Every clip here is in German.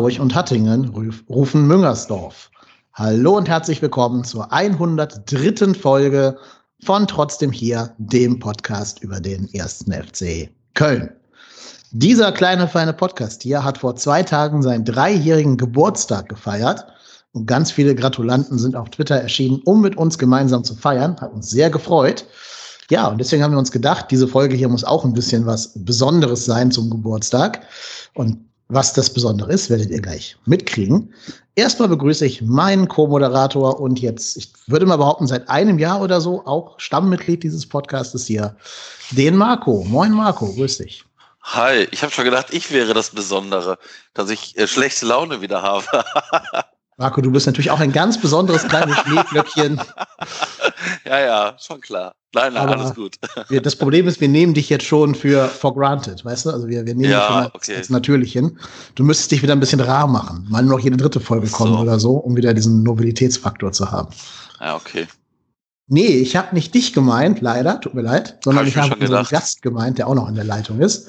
Hamburg und Hattingen rufen Müngersdorf. Hallo und herzlich willkommen zur 103. Folge von Trotzdem hier, dem Podcast über den ersten FC Köln. Dieser kleine feine Podcast hier hat vor zwei Tagen seinen dreijährigen Geburtstag gefeiert und ganz viele Gratulanten sind auf Twitter erschienen, um mit uns gemeinsam zu feiern. Hat uns sehr gefreut. Ja, und deswegen haben wir uns gedacht, diese Folge hier muss auch ein bisschen was Besonderes sein zum Geburtstag. Und was das Besondere ist, werdet ihr gleich mitkriegen. Erstmal begrüße ich meinen Co-Moderator und jetzt, ich würde mal behaupten, seit einem Jahr oder so auch Stammmitglied dieses Podcastes hier, den Marco. Moin Marco, grüß dich. Hi, ich habe schon gedacht, ich wäre das Besondere, dass ich äh, schlechte Laune wieder habe. Marco, du bist natürlich auch ein ganz besonderes kleines Schneeglöckchen. ja, ja, schon klar. Nein, nein, Aber alles gut. Wir, das Problem ist, wir nehmen dich jetzt schon für for granted, weißt du? Also wir, wir nehmen ja, dich okay. als natürlich hin. Du müsstest dich wieder ein bisschen rar machen. Mal nur noch jede dritte Folge kommen so. oder so, um wieder diesen Nobilitätsfaktor zu haben. Ja, okay. Nee, ich habe nicht dich gemeint, leider, tut mir leid, sondern hab ich, ich habe unseren Gast gemeint, der auch noch in der Leitung ist.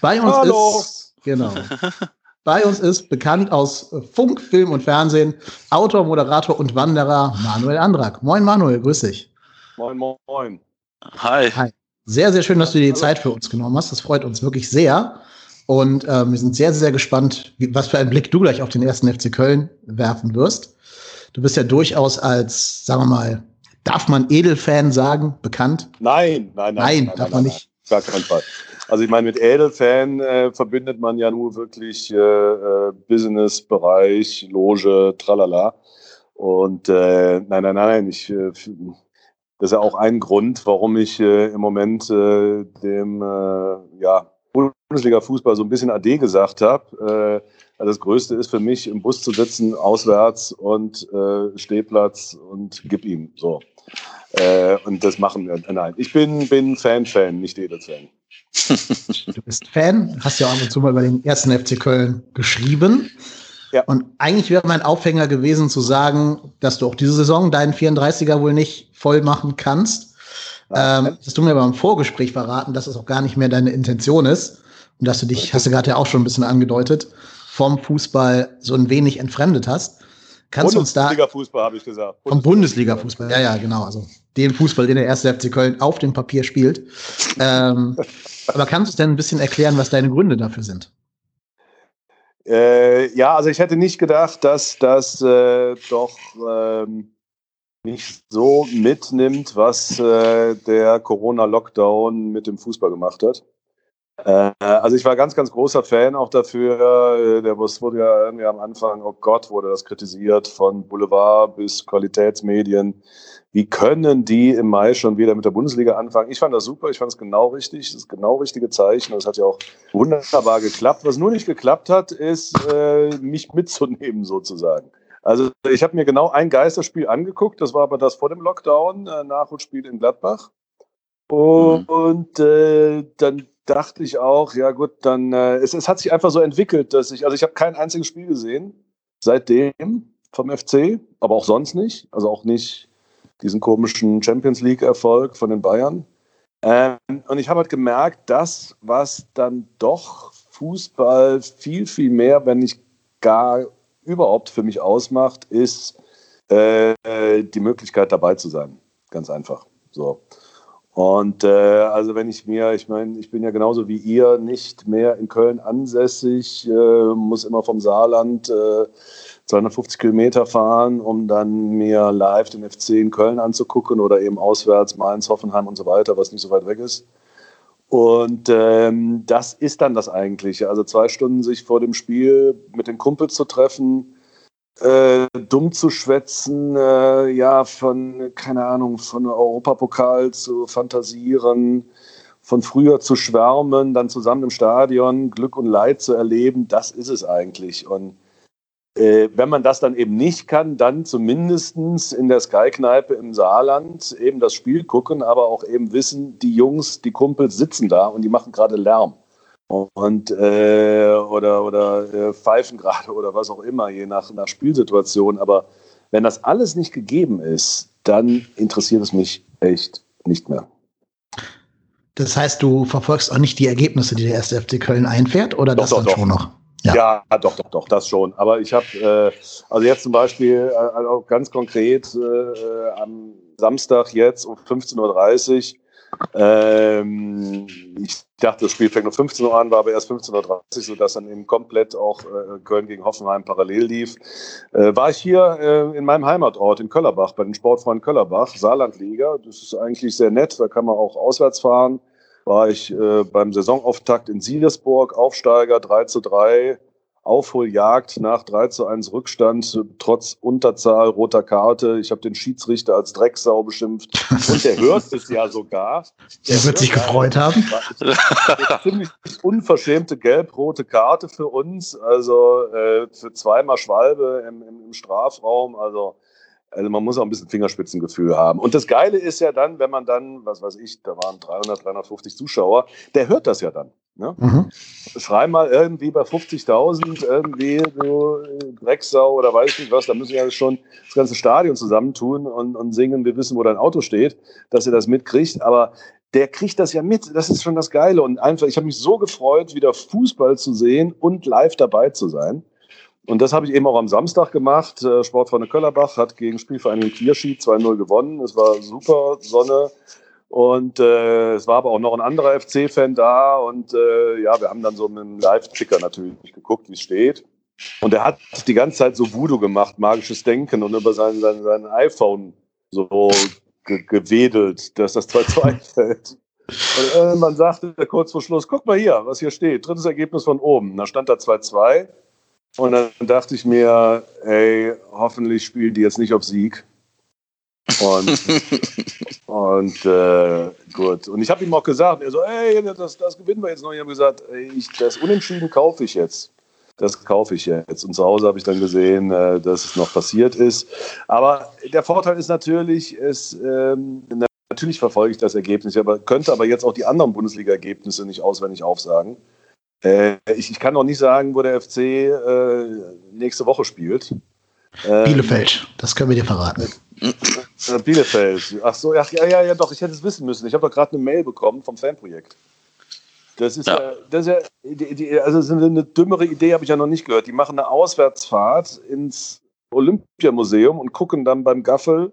Bei uns Hallo. ist, genau. Bei uns ist bekannt aus Funk, Film und Fernsehen Autor, Moderator und Wanderer Manuel Andrak. Moin Manuel, grüß dich. Moin, moin. Hi. Hi. Sehr, sehr schön, dass du dir die Zeit für uns genommen hast. Das freut uns wirklich sehr. Und äh, wir sind sehr, sehr gespannt, wie, was für einen Blick du gleich auf den ersten FC Köln werfen wirst. Du bist ja durchaus als, sagen wir mal, darf man Edelfan sagen, bekannt? Nein, nein, nein. Nein, nein darf nein, man nicht. Gar keinen Fall. Also ich meine, mit Edelfan äh, verbindet man ja nur wirklich äh, äh, Business-Bereich, Loge, tralala. Und äh, nein, nein, nein, ich, äh, das ist ja auch ein Grund, warum ich äh, im Moment äh, dem äh, ja, Bundesliga-Fußball so ein bisschen AD gesagt habe. Äh, also das Größte ist für mich, im Bus zu sitzen, auswärts und äh, Stehplatz und gib ihm. So. Äh, und das machen wir. Nein, ich bin, bin Fan-Fan, nicht Edel-Fan. du bist Fan, hast ja auch ab und zu mal über den ersten FC Köln geschrieben. Ja. Und eigentlich wäre mein Aufhänger gewesen zu sagen, dass du auch diese Saison deinen 34er wohl nicht voll machen kannst. Ähm, das hast du mir beim Vorgespräch verraten, dass es auch gar nicht mehr deine Intention ist. Und dass du dich, hast du gerade ja auch schon ein bisschen angedeutet, vom Fußball so ein wenig entfremdet hast. Kannst du uns da. Bundesliga-Fußball, habe ich gesagt. Vom Bundesliga-Fußball, ja, ja, genau. Also den Fußball, den der erste FC Köln auf dem Papier spielt. ähm, aber kannst du uns denn ein bisschen erklären, was deine Gründe dafür sind? Äh, ja, also ich hätte nicht gedacht, dass das äh, doch ähm, nicht so mitnimmt, was äh, der Corona-Lockdown mit dem Fußball gemacht hat. Äh, also ich war ganz, ganz großer Fan auch dafür. Äh, der Bus wurde ja irgendwie am Anfang, oh Gott, wurde das kritisiert, von Boulevard bis Qualitätsmedien. Wie können die im Mai schon wieder mit der Bundesliga anfangen? Ich fand das super, ich fand es genau richtig, das ist genau richtige Zeichen. Das hat ja auch wunderbar geklappt. Was nur nicht geklappt hat, ist, äh, mich mitzunehmen sozusagen. Also ich habe mir genau ein Geisterspiel angeguckt, das war aber das vor dem Lockdown, äh, Nachholspiel in Gladbach. Und, mhm. und äh, dann dachte ich auch, ja gut, dann äh, es, es hat sich einfach so entwickelt, dass ich, also ich habe kein einziges Spiel gesehen seitdem vom FC, aber auch sonst nicht, also auch nicht diesen komischen Champions League Erfolg von den Bayern. Ähm, und ich habe halt gemerkt, das, was dann doch Fußball viel, viel mehr, wenn nicht gar überhaupt für mich ausmacht, ist äh, die Möglichkeit dabei zu sein. Ganz einfach. So. Und äh, also wenn ich mir, ich meine, ich bin ja genauso wie ihr nicht mehr in Köln ansässig, äh, muss immer vom Saarland äh, 250 Kilometer fahren, um dann mir live den FC in Köln anzugucken oder eben auswärts Mainz, Hoffenheim und so weiter, was nicht so weit weg ist. Und ähm, das ist dann das Eigentliche. Also zwei Stunden sich vor dem Spiel mit den Kumpels zu treffen, äh, dumm zu schwätzen, äh, ja, von, keine Ahnung, von Europapokal zu fantasieren, von früher zu schwärmen, dann zusammen im Stadion Glück und Leid zu erleben, das ist es eigentlich. Und wenn man das dann eben nicht kann, dann zumindest in der Sky-Kneipe im Saarland eben das Spiel gucken, aber auch eben wissen, die Jungs, die Kumpels sitzen da und die machen gerade Lärm und äh, oder oder äh, pfeifen gerade oder was auch immer, je nach, nach Spielsituation. Aber wenn das alles nicht gegeben ist, dann interessiert es mich echt nicht mehr. Das heißt, du verfolgst auch nicht die Ergebnisse, die der erste FC Köln einfährt, oder doch, das doch, dann doch. schon noch? Ja. ja, doch, doch, doch, das schon. Aber ich habe, äh, also jetzt zum Beispiel, äh, also ganz konkret äh, am Samstag jetzt um 15.30 Uhr ähm, ich dachte, das Spiel fängt um 15 Uhr an, war aber erst 15.30 Uhr, sodass dann eben komplett auch äh, Köln gegen Hoffenheim parallel lief. Äh, war ich hier äh, in meinem Heimatort in Köllerbach, bei den Sportfreunden Köllerbach, Saarlandliga. Das ist eigentlich sehr nett, da kann man auch auswärts fahren. War ich äh, beim Saisonauftakt in Siegesburg, Aufsteiger 3 zu 3 Aufholjagd nach 3 zu 1 Rückstand, trotz Unterzahl, roter Karte. Ich habe den Schiedsrichter als Drecksau beschimpft. Und der hört es ja sogar. Der, der wird sich gefreut haben. Ziemlich unverschämte gelb-rote Karte für uns. Also äh, für zweimal Schwalbe im, im, im Strafraum. Also also man muss auch ein bisschen Fingerspitzengefühl haben. Und das Geile ist ja dann, wenn man dann, was weiß ich, da waren 300, 350 Zuschauer, der hört das ja dann. Ne? Mhm. Schrei mal irgendwie bei 50.000 irgendwie so Drecksau oder weiß ich nicht was, da müssen ja schon das ganze Stadion zusammentun und, und singen, wir wissen, wo dein Auto steht, dass ihr das mitkriegt. Aber der kriegt das ja mit. Das ist schon das Geile. Und einfach, ich habe mich so gefreut, wieder Fußball zu sehen und live dabei zu sein. Und das habe ich eben auch am Samstag gemacht. Äh, Sportfreunde Köllerbach hat gegen Spielvereinigung Kierschi 2-0 gewonnen. Es war super Sonne. Und äh, es war aber auch noch ein anderer FC-Fan da. Und äh, ja, wir haben dann so mit einem Live-Ticker natürlich geguckt, wie es steht. Und er hat die ganze Zeit so Voodoo gemacht, magisches Denken und über sein, sein, sein iPhone so ge gewedelt, dass das 2-2 fällt. Und irgendwann sagte er kurz vor Schluss, guck mal hier, was hier steht. Drittes Ergebnis von oben. Da stand da 2-2. Und dann dachte ich mir, ey, hoffentlich spielen die jetzt nicht auf Sieg. Und, und äh, gut. Und ich habe ihm auch gesagt, er so, ey, das, das gewinnen wir jetzt noch. Ich habe gesagt, ey, ich, das Unentschieden kaufe ich jetzt. Das kaufe ich jetzt. Und zu Hause habe ich dann gesehen, äh, dass es noch passiert ist. Aber der Vorteil ist natürlich, es, ähm, natürlich verfolge ich das Ergebnis, aber könnte aber jetzt auch die anderen Bundesliga-Ergebnisse nicht auswendig aufsagen. Äh, ich, ich, kann noch nicht sagen, wo der FC äh, nächste Woche spielt. Ähm, Bielefeld, das können wir dir verraten. Äh, Bielefeld. Ach so, ach, ja, ja, ja, doch, ich hätte es wissen müssen. Ich habe doch gerade eine Mail bekommen vom Fanprojekt. Das ist ja, ja das ist ja, die, die, also eine dümmere Idee habe ich ja noch nicht gehört. Die machen eine Auswärtsfahrt ins Olympiamuseum und gucken dann beim Gaffel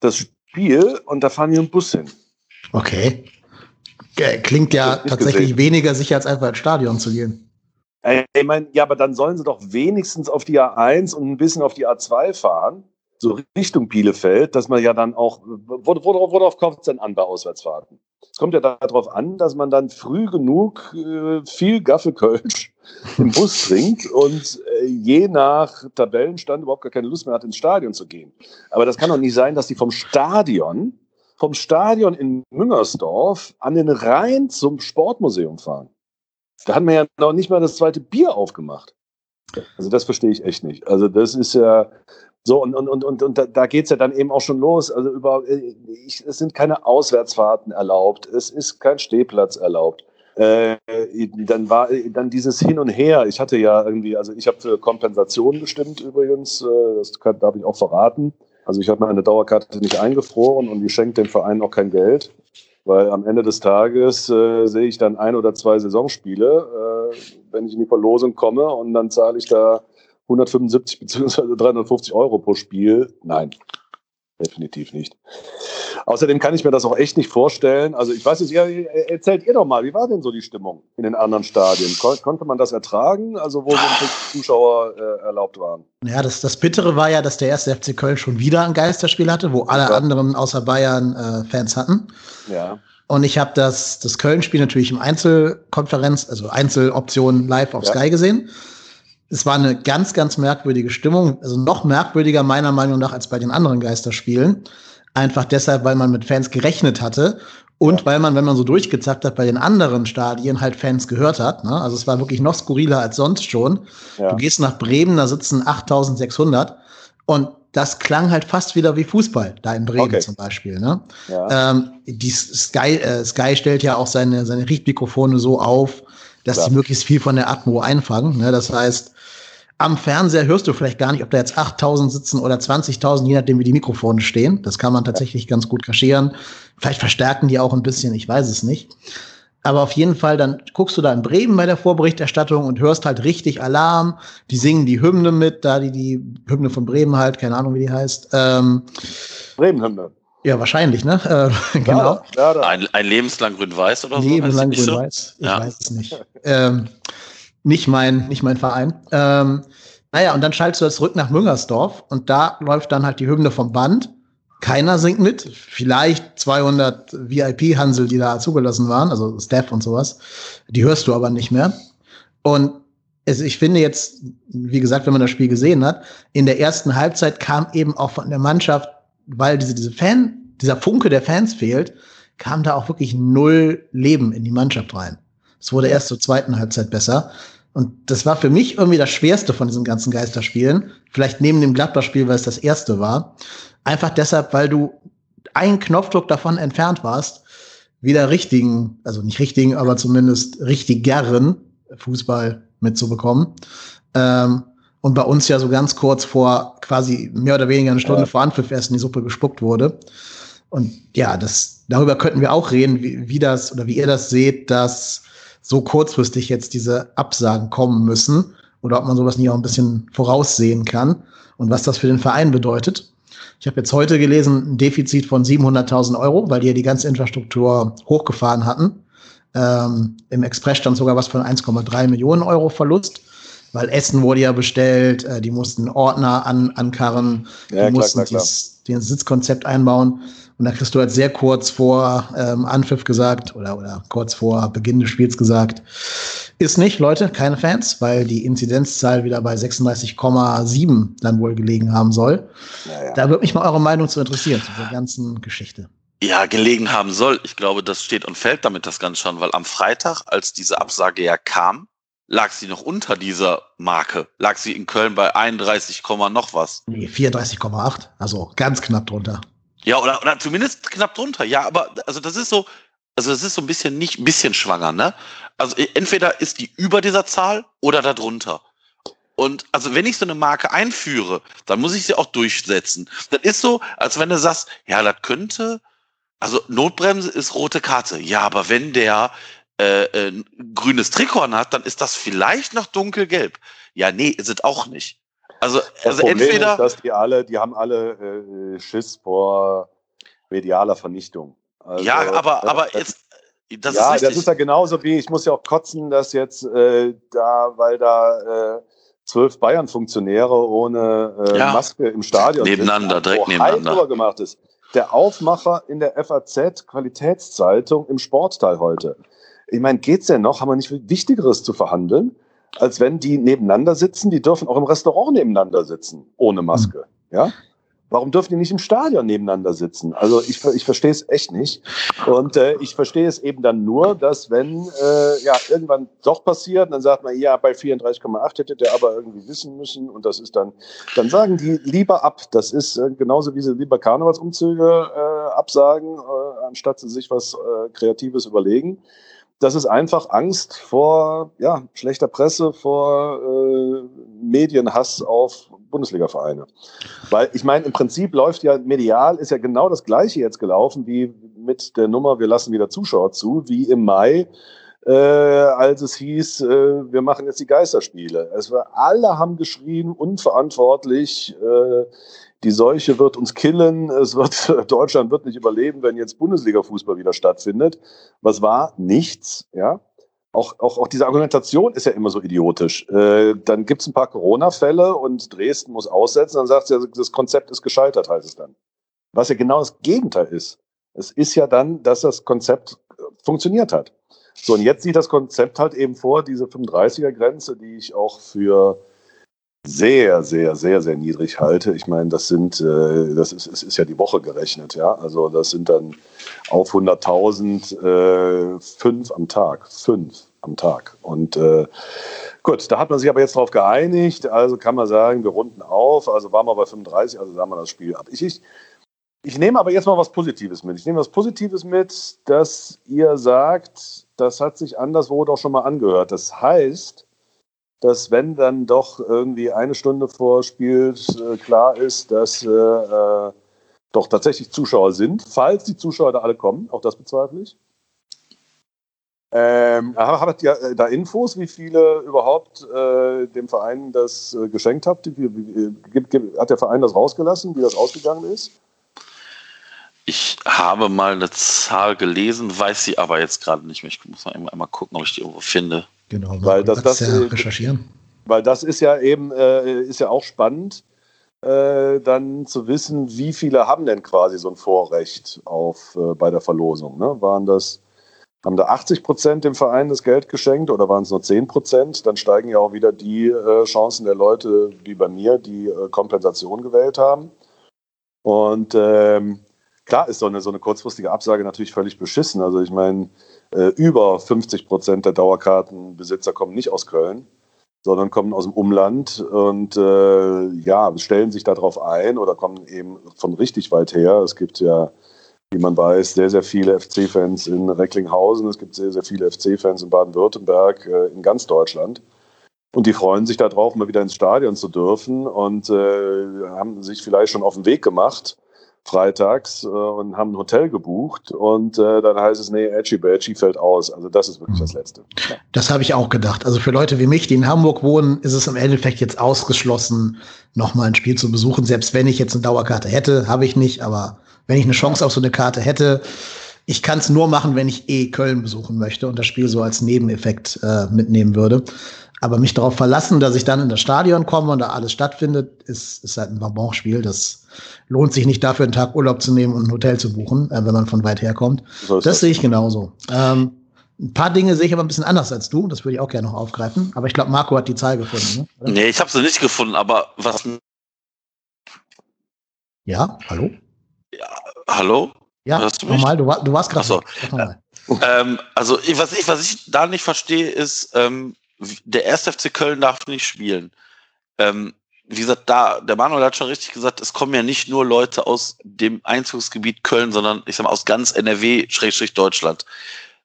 das Spiel und da fahren die einen Bus hin. Okay. Klingt ja tatsächlich gesehen. weniger sicher, als einfach ins Stadion zu gehen. Ich meine, ja, aber dann sollen sie doch wenigstens auf die A1 und ein bisschen auf die A2 fahren, so Richtung Bielefeld, dass man ja dann auch, worauf, worauf kommt es denn an bei Auswärtsfahrten? Es kommt ja darauf an, dass man dann früh genug äh, viel Gaffelkölsch im Bus trinkt und äh, je nach Tabellenstand überhaupt gar keine Lust mehr hat, ins Stadion zu gehen. Aber das kann doch nicht sein, dass die vom Stadion vom Stadion in Müngersdorf an den Rhein zum Sportmuseum fahren. Da hat man ja noch nicht mal das zweite Bier aufgemacht. Also das verstehe ich echt nicht. Also das ist ja so und, und, und, und, und da, geht es ja dann eben auch schon los. Also über, ich, es sind keine Auswärtsfahrten erlaubt, es ist kein Stehplatz erlaubt. Äh, dann war dann dieses Hin und Her. Ich hatte ja irgendwie, also ich habe für Kompensation gestimmt übrigens, äh, das kann, darf ich auch verraten. Also ich habe meine Dauerkarte nicht eingefroren und ich schenke dem Verein auch kein Geld, weil am Ende des Tages äh, sehe ich dann ein oder zwei Saisonspiele, äh, wenn ich in die Verlosung komme und dann zahle ich da 175 bzw. 350 Euro pro Spiel. Nein, definitiv nicht. Außerdem kann ich mir das auch echt nicht vorstellen. Also ich weiß nicht, ihr, erzählt ihr doch mal, wie war denn so die Stimmung in den anderen Stadien? Kon konnte man das ertragen, also wo so Zuschauer äh, erlaubt waren? Ja, das, das Bittere war ja, dass der erste FC Köln schon wieder ein Geisterspiel hatte, wo alle ja. anderen außer Bayern äh, Fans hatten. Ja. Und ich habe das, das Köln-Spiel natürlich im Einzelkonferenz, also Einzeloption live auf ja. Sky gesehen. Es war eine ganz, ganz merkwürdige Stimmung, also noch merkwürdiger meiner Meinung nach als bei den anderen Geisterspielen. Einfach deshalb, weil man mit Fans gerechnet hatte und ja. weil man, wenn man so durchgezackt hat, bei den anderen Stadien halt Fans gehört hat. Ne? Also es war wirklich noch skurriler als sonst schon. Ja. Du gehst nach Bremen, da sitzen 8600 und das klang halt fast wieder wie Fußball, da in Bremen okay. zum Beispiel. Ne? Ja. Ähm, die Sky, äh, Sky stellt ja auch seine, seine Richtmikrofone so auf, dass Klar. die möglichst viel von der Atmo einfangen. Ne? Das heißt, am Fernseher hörst du vielleicht gar nicht, ob da jetzt 8000 sitzen oder 20.000, je nachdem, wie die Mikrofone stehen. Das kann man tatsächlich ganz gut kaschieren. Vielleicht verstärken die auch ein bisschen, ich weiß es nicht. Aber auf jeden Fall, dann guckst du da in Bremen bei der Vorberichterstattung und hörst halt richtig Alarm. Die singen die Hymne mit, da die, die Hymne von Bremen halt, keine Ahnung, wie die heißt. Ähm, Bremen-Hymne. Ja, wahrscheinlich, ne? Äh, genau. Ja, ja, ein, ein lebenslang grün-weiß oder so? Lebenslang grün-weiß. Ich ja. weiß es nicht. ähm, nicht mein, nicht mein Verein. Ähm, naja, und dann schaltest du das zurück nach Müngersdorf und da läuft dann halt die Hymne vom Band. Keiner singt mit. Vielleicht 200 VIP-Hansel, die da zugelassen waren, also Staff und sowas. Die hörst du aber nicht mehr. Und es, ich finde jetzt, wie gesagt, wenn man das Spiel gesehen hat, in der ersten Halbzeit kam eben auch von der Mannschaft, weil diese, diese Fan, dieser Funke der Fans fehlt, kam da auch wirklich null Leben in die Mannschaft rein. Es wurde erst zur zweiten Halbzeit besser. Und das war für mich irgendwie das Schwerste von diesen ganzen Geisterspielen. Vielleicht neben dem Gladbach-Spiel, weil es das erste war. Einfach deshalb, weil du einen Knopfdruck davon entfernt warst, wieder richtigen, also nicht richtigen, aber zumindest richtigeren Fußball mitzubekommen. Ähm, und bei uns ja so ganz kurz vor quasi mehr oder weniger eine Stunde ja. vor Anpfiff erst in die Suppe gespuckt wurde. Und ja, das, darüber könnten wir auch reden, wie, wie das oder wie ihr das seht, dass so kurzfristig jetzt diese Absagen kommen müssen oder ob man sowas nie auch ein bisschen voraussehen kann und was das für den Verein bedeutet. Ich habe jetzt heute gelesen, ein Defizit von 700.000 Euro, weil die ja die ganze Infrastruktur hochgefahren hatten. Ähm, Im Express stand sogar was von 1,3 Millionen Euro Verlust, weil Essen wurde ja bestellt, äh, die mussten Ordner an, ankarren, ja, die klar, mussten klar, klar. das Sitzkonzept einbauen. Und da kriegst du halt sehr kurz vor ähm, Anpfiff gesagt oder, oder kurz vor Beginn des Spiels gesagt, ist nicht, Leute, keine Fans, weil die Inzidenzzahl wieder bei 36,7 dann wohl gelegen haben soll. Ja, ja. Da würde mich mal eure Meinung zu interessieren, zu dieser ganzen Geschichte. Ja, gelegen haben soll. Ich glaube, das steht und fällt damit das Ganze schon, weil am Freitag, als diese Absage ja kam, lag sie noch unter dieser Marke. Lag sie in Köln bei 31, noch was. Nee, 34,8. Also ganz knapp drunter. Ja, oder, oder zumindest knapp drunter. Ja, aber also das ist so, also das ist so ein bisschen nicht ein bisschen schwanger, ne? Also e, entweder ist die über dieser Zahl oder darunter. Und also wenn ich so eine Marke einführe, dann muss ich sie auch durchsetzen. Das ist so, als wenn du sagst, ja, das könnte, also Notbremse ist rote Karte. Ja, aber wenn der äh, äh, grünes Trikot hat, dann ist das vielleicht noch dunkelgelb. Ja, nee, ist es auch nicht. Also, also entweder. Ist, dass die alle, die haben alle äh, Schiss vor medialer Vernichtung. Also, ja, aber, aber jetzt. Das ja, ist das ist ja genauso wie, ich muss ja auch kotzen, dass jetzt äh, da, weil da äh, zwölf Bayern-Funktionäre ohne äh, ja. Maske im Stadion nebeneinander, sind, direkt nebeneinander gemacht ist. Der Aufmacher in der FAZ Qualitätszeitung im Sportteil heute. Ich meine, geht's denn noch? Haben wir nicht Wichtigeres zu verhandeln? Als wenn die nebeneinander sitzen. Die dürfen auch im Restaurant nebeneinander sitzen, ohne Maske. Mhm. Ja? Warum dürfen die nicht im Stadion nebeneinander sitzen? Also ich, ich verstehe es echt nicht. Und äh, ich verstehe es eben dann nur, dass wenn äh, ja irgendwann doch passiert, dann sagt man, ja, bei 34,8 hätte der aber irgendwie wissen müssen. Und das ist dann, dann sagen die lieber ab. Das ist äh, genauso wie sie lieber Karnevalsumzüge äh, absagen, äh, anstatt sie sich was äh, Kreatives überlegen das ist einfach Angst vor ja, schlechter Presse, vor äh, Medienhass auf Bundesliga-Vereine. Weil ich meine, im Prinzip läuft ja medial, ist ja genau das Gleiche jetzt gelaufen wie mit der Nummer, wir lassen wieder Zuschauer zu, wie im Mai, äh, als es hieß, äh, wir machen jetzt die Geisterspiele. War, alle haben geschrien, unverantwortlich, äh, die Seuche wird uns killen, es wird, Deutschland wird nicht überleben, wenn jetzt Bundesliga-Fußball wieder stattfindet. Was war? Nichts, ja. Auch, auch, auch diese Argumentation ist ja immer so idiotisch. Äh, dann gibt es ein paar Corona-Fälle und Dresden muss aussetzen, dann sagt sie, das Konzept ist gescheitert, heißt es dann. Was ja genau das Gegenteil ist. Es ist ja dann, dass das Konzept äh, funktioniert hat. So, und jetzt sieht das Konzept halt eben vor, diese 35er-Grenze, die ich auch für sehr, sehr, sehr, sehr niedrig halte. Ich meine, das sind, äh, das ist, es ist ja die Woche gerechnet, ja. Also das sind dann auf 100.000 äh, fünf am Tag, fünf am Tag. Und äh, gut, da hat man sich aber jetzt darauf geeinigt. Also kann man sagen, wir runden auf. Also waren wir bei 35, also sagen wir das Spiel ab. Ich, ich, ich nehme aber jetzt mal was Positives mit. Ich nehme was Positives mit, dass ihr sagt, das hat sich anderswo doch schon mal angehört. Das heißt, dass wenn dann doch irgendwie eine Stunde vor Spiel äh, klar ist, dass äh, äh, doch tatsächlich Zuschauer sind, falls die Zuschauer da alle kommen, auch das bezweifle ich. Ähm, habt ihr da Infos, wie viele überhaupt äh, dem Verein das äh, geschenkt habt? Hat der Verein das rausgelassen, wie das ausgegangen ist? Ich habe mal eine Zahl gelesen, weiß sie aber jetzt gerade nicht mehr. Ich muss mal einmal gucken, ob ich die irgendwo finde. Genau, weil das, das, ja äh, recherchieren. Weil das ist ja eben äh, ist ja auch spannend, äh, dann zu wissen, wie viele haben denn quasi so ein Vorrecht auf äh, bei der Verlosung. Ne? Waren das haben da 80 Prozent dem Verein das Geld geschenkt oder waren es nur 10 Prozent? Dann steigen ja auch wieder die äh, Chancen der Leute wie bei mir, die äh, Kompensation gewählt haben. Und ähm, klar ist so eine, so eine kurzfristige Absage natürlich völlig beschissen. Also ich meine, äh, über 50 Prozent der Dauerkartenbesitzer kommen nicht aus Köln, sondern kommen aus dem Umland und äh, ja, stellen sich darauf ein oder kommen eben von richtig weit her. Es gibt ja wie man weiß, sehr, sehr viele FC-Fans in Recklinghausen. Es gibt sehr, sehr viele FC-Fans in Baden-Württemberg, äh, in ganz Deutschland. Und die freuen sich darauf, mal wieder ins Stadion zu dürfen und äh, haben sich vielleicht schon auf den Weg gemacht, freitags, äh, und haben ein Hotel gebucht. Und äh, dann heißt es, nee, Edgy Badgy fällt aus. Also das ist wirklich das Letzte. Das habe ich auch gedacht. Also für Leute wie mich, die in Hamburg wohnen, ist es im Endeffekt jetzt ausgeschlossen, nochmal ein Spiel zu besuchen. Selbst wenn ich jetzt eine Dauerkarte hätte, habe ich nicht, aber wenn ich eine Chance auf so eine Karte hätte. Ich kann es nur machen, wenn ich eh Köln besuchen möchte und das Spiel so als Nebeneffekt äh, mitnehmen würde. Aber mich darauf verlassen, dass ich dann in das Stadion komme und da alles stattfindet, ist, ist halt ein Vabon-Spiel. Das lohnt sich nicht dafür, einen Tag Urlaub zu nehmen und ein Hotel zu buchen, äh, wenn man von weit her kommt. So das, das sehe ich genauso. Ähm, ein paar Dinge sehe ich aber ein bisschen anders als du. Das würde ich auch gerne noch aufgreifen. Aber ich glaube, Marco hat die Zahl gefunden. Ne? Nee, ich habe sie nicht gefunden, aber was. Ja, hallo? Ja, hallo? Ja, du nochmal, du, war, du warst gerade. So. Ähm, also, was ich, was ich da nicht verstehe, ist, ähm, der 1. FC Köln darf nicht spielen. Ähm, wie gesagt, da, der Manuel hat schon richtig gesagt, es kommen ja nicht nur Leute aus dem Einzugsgebiet Köln, sondern ich sag mal aus ganz NRW-Deutschland.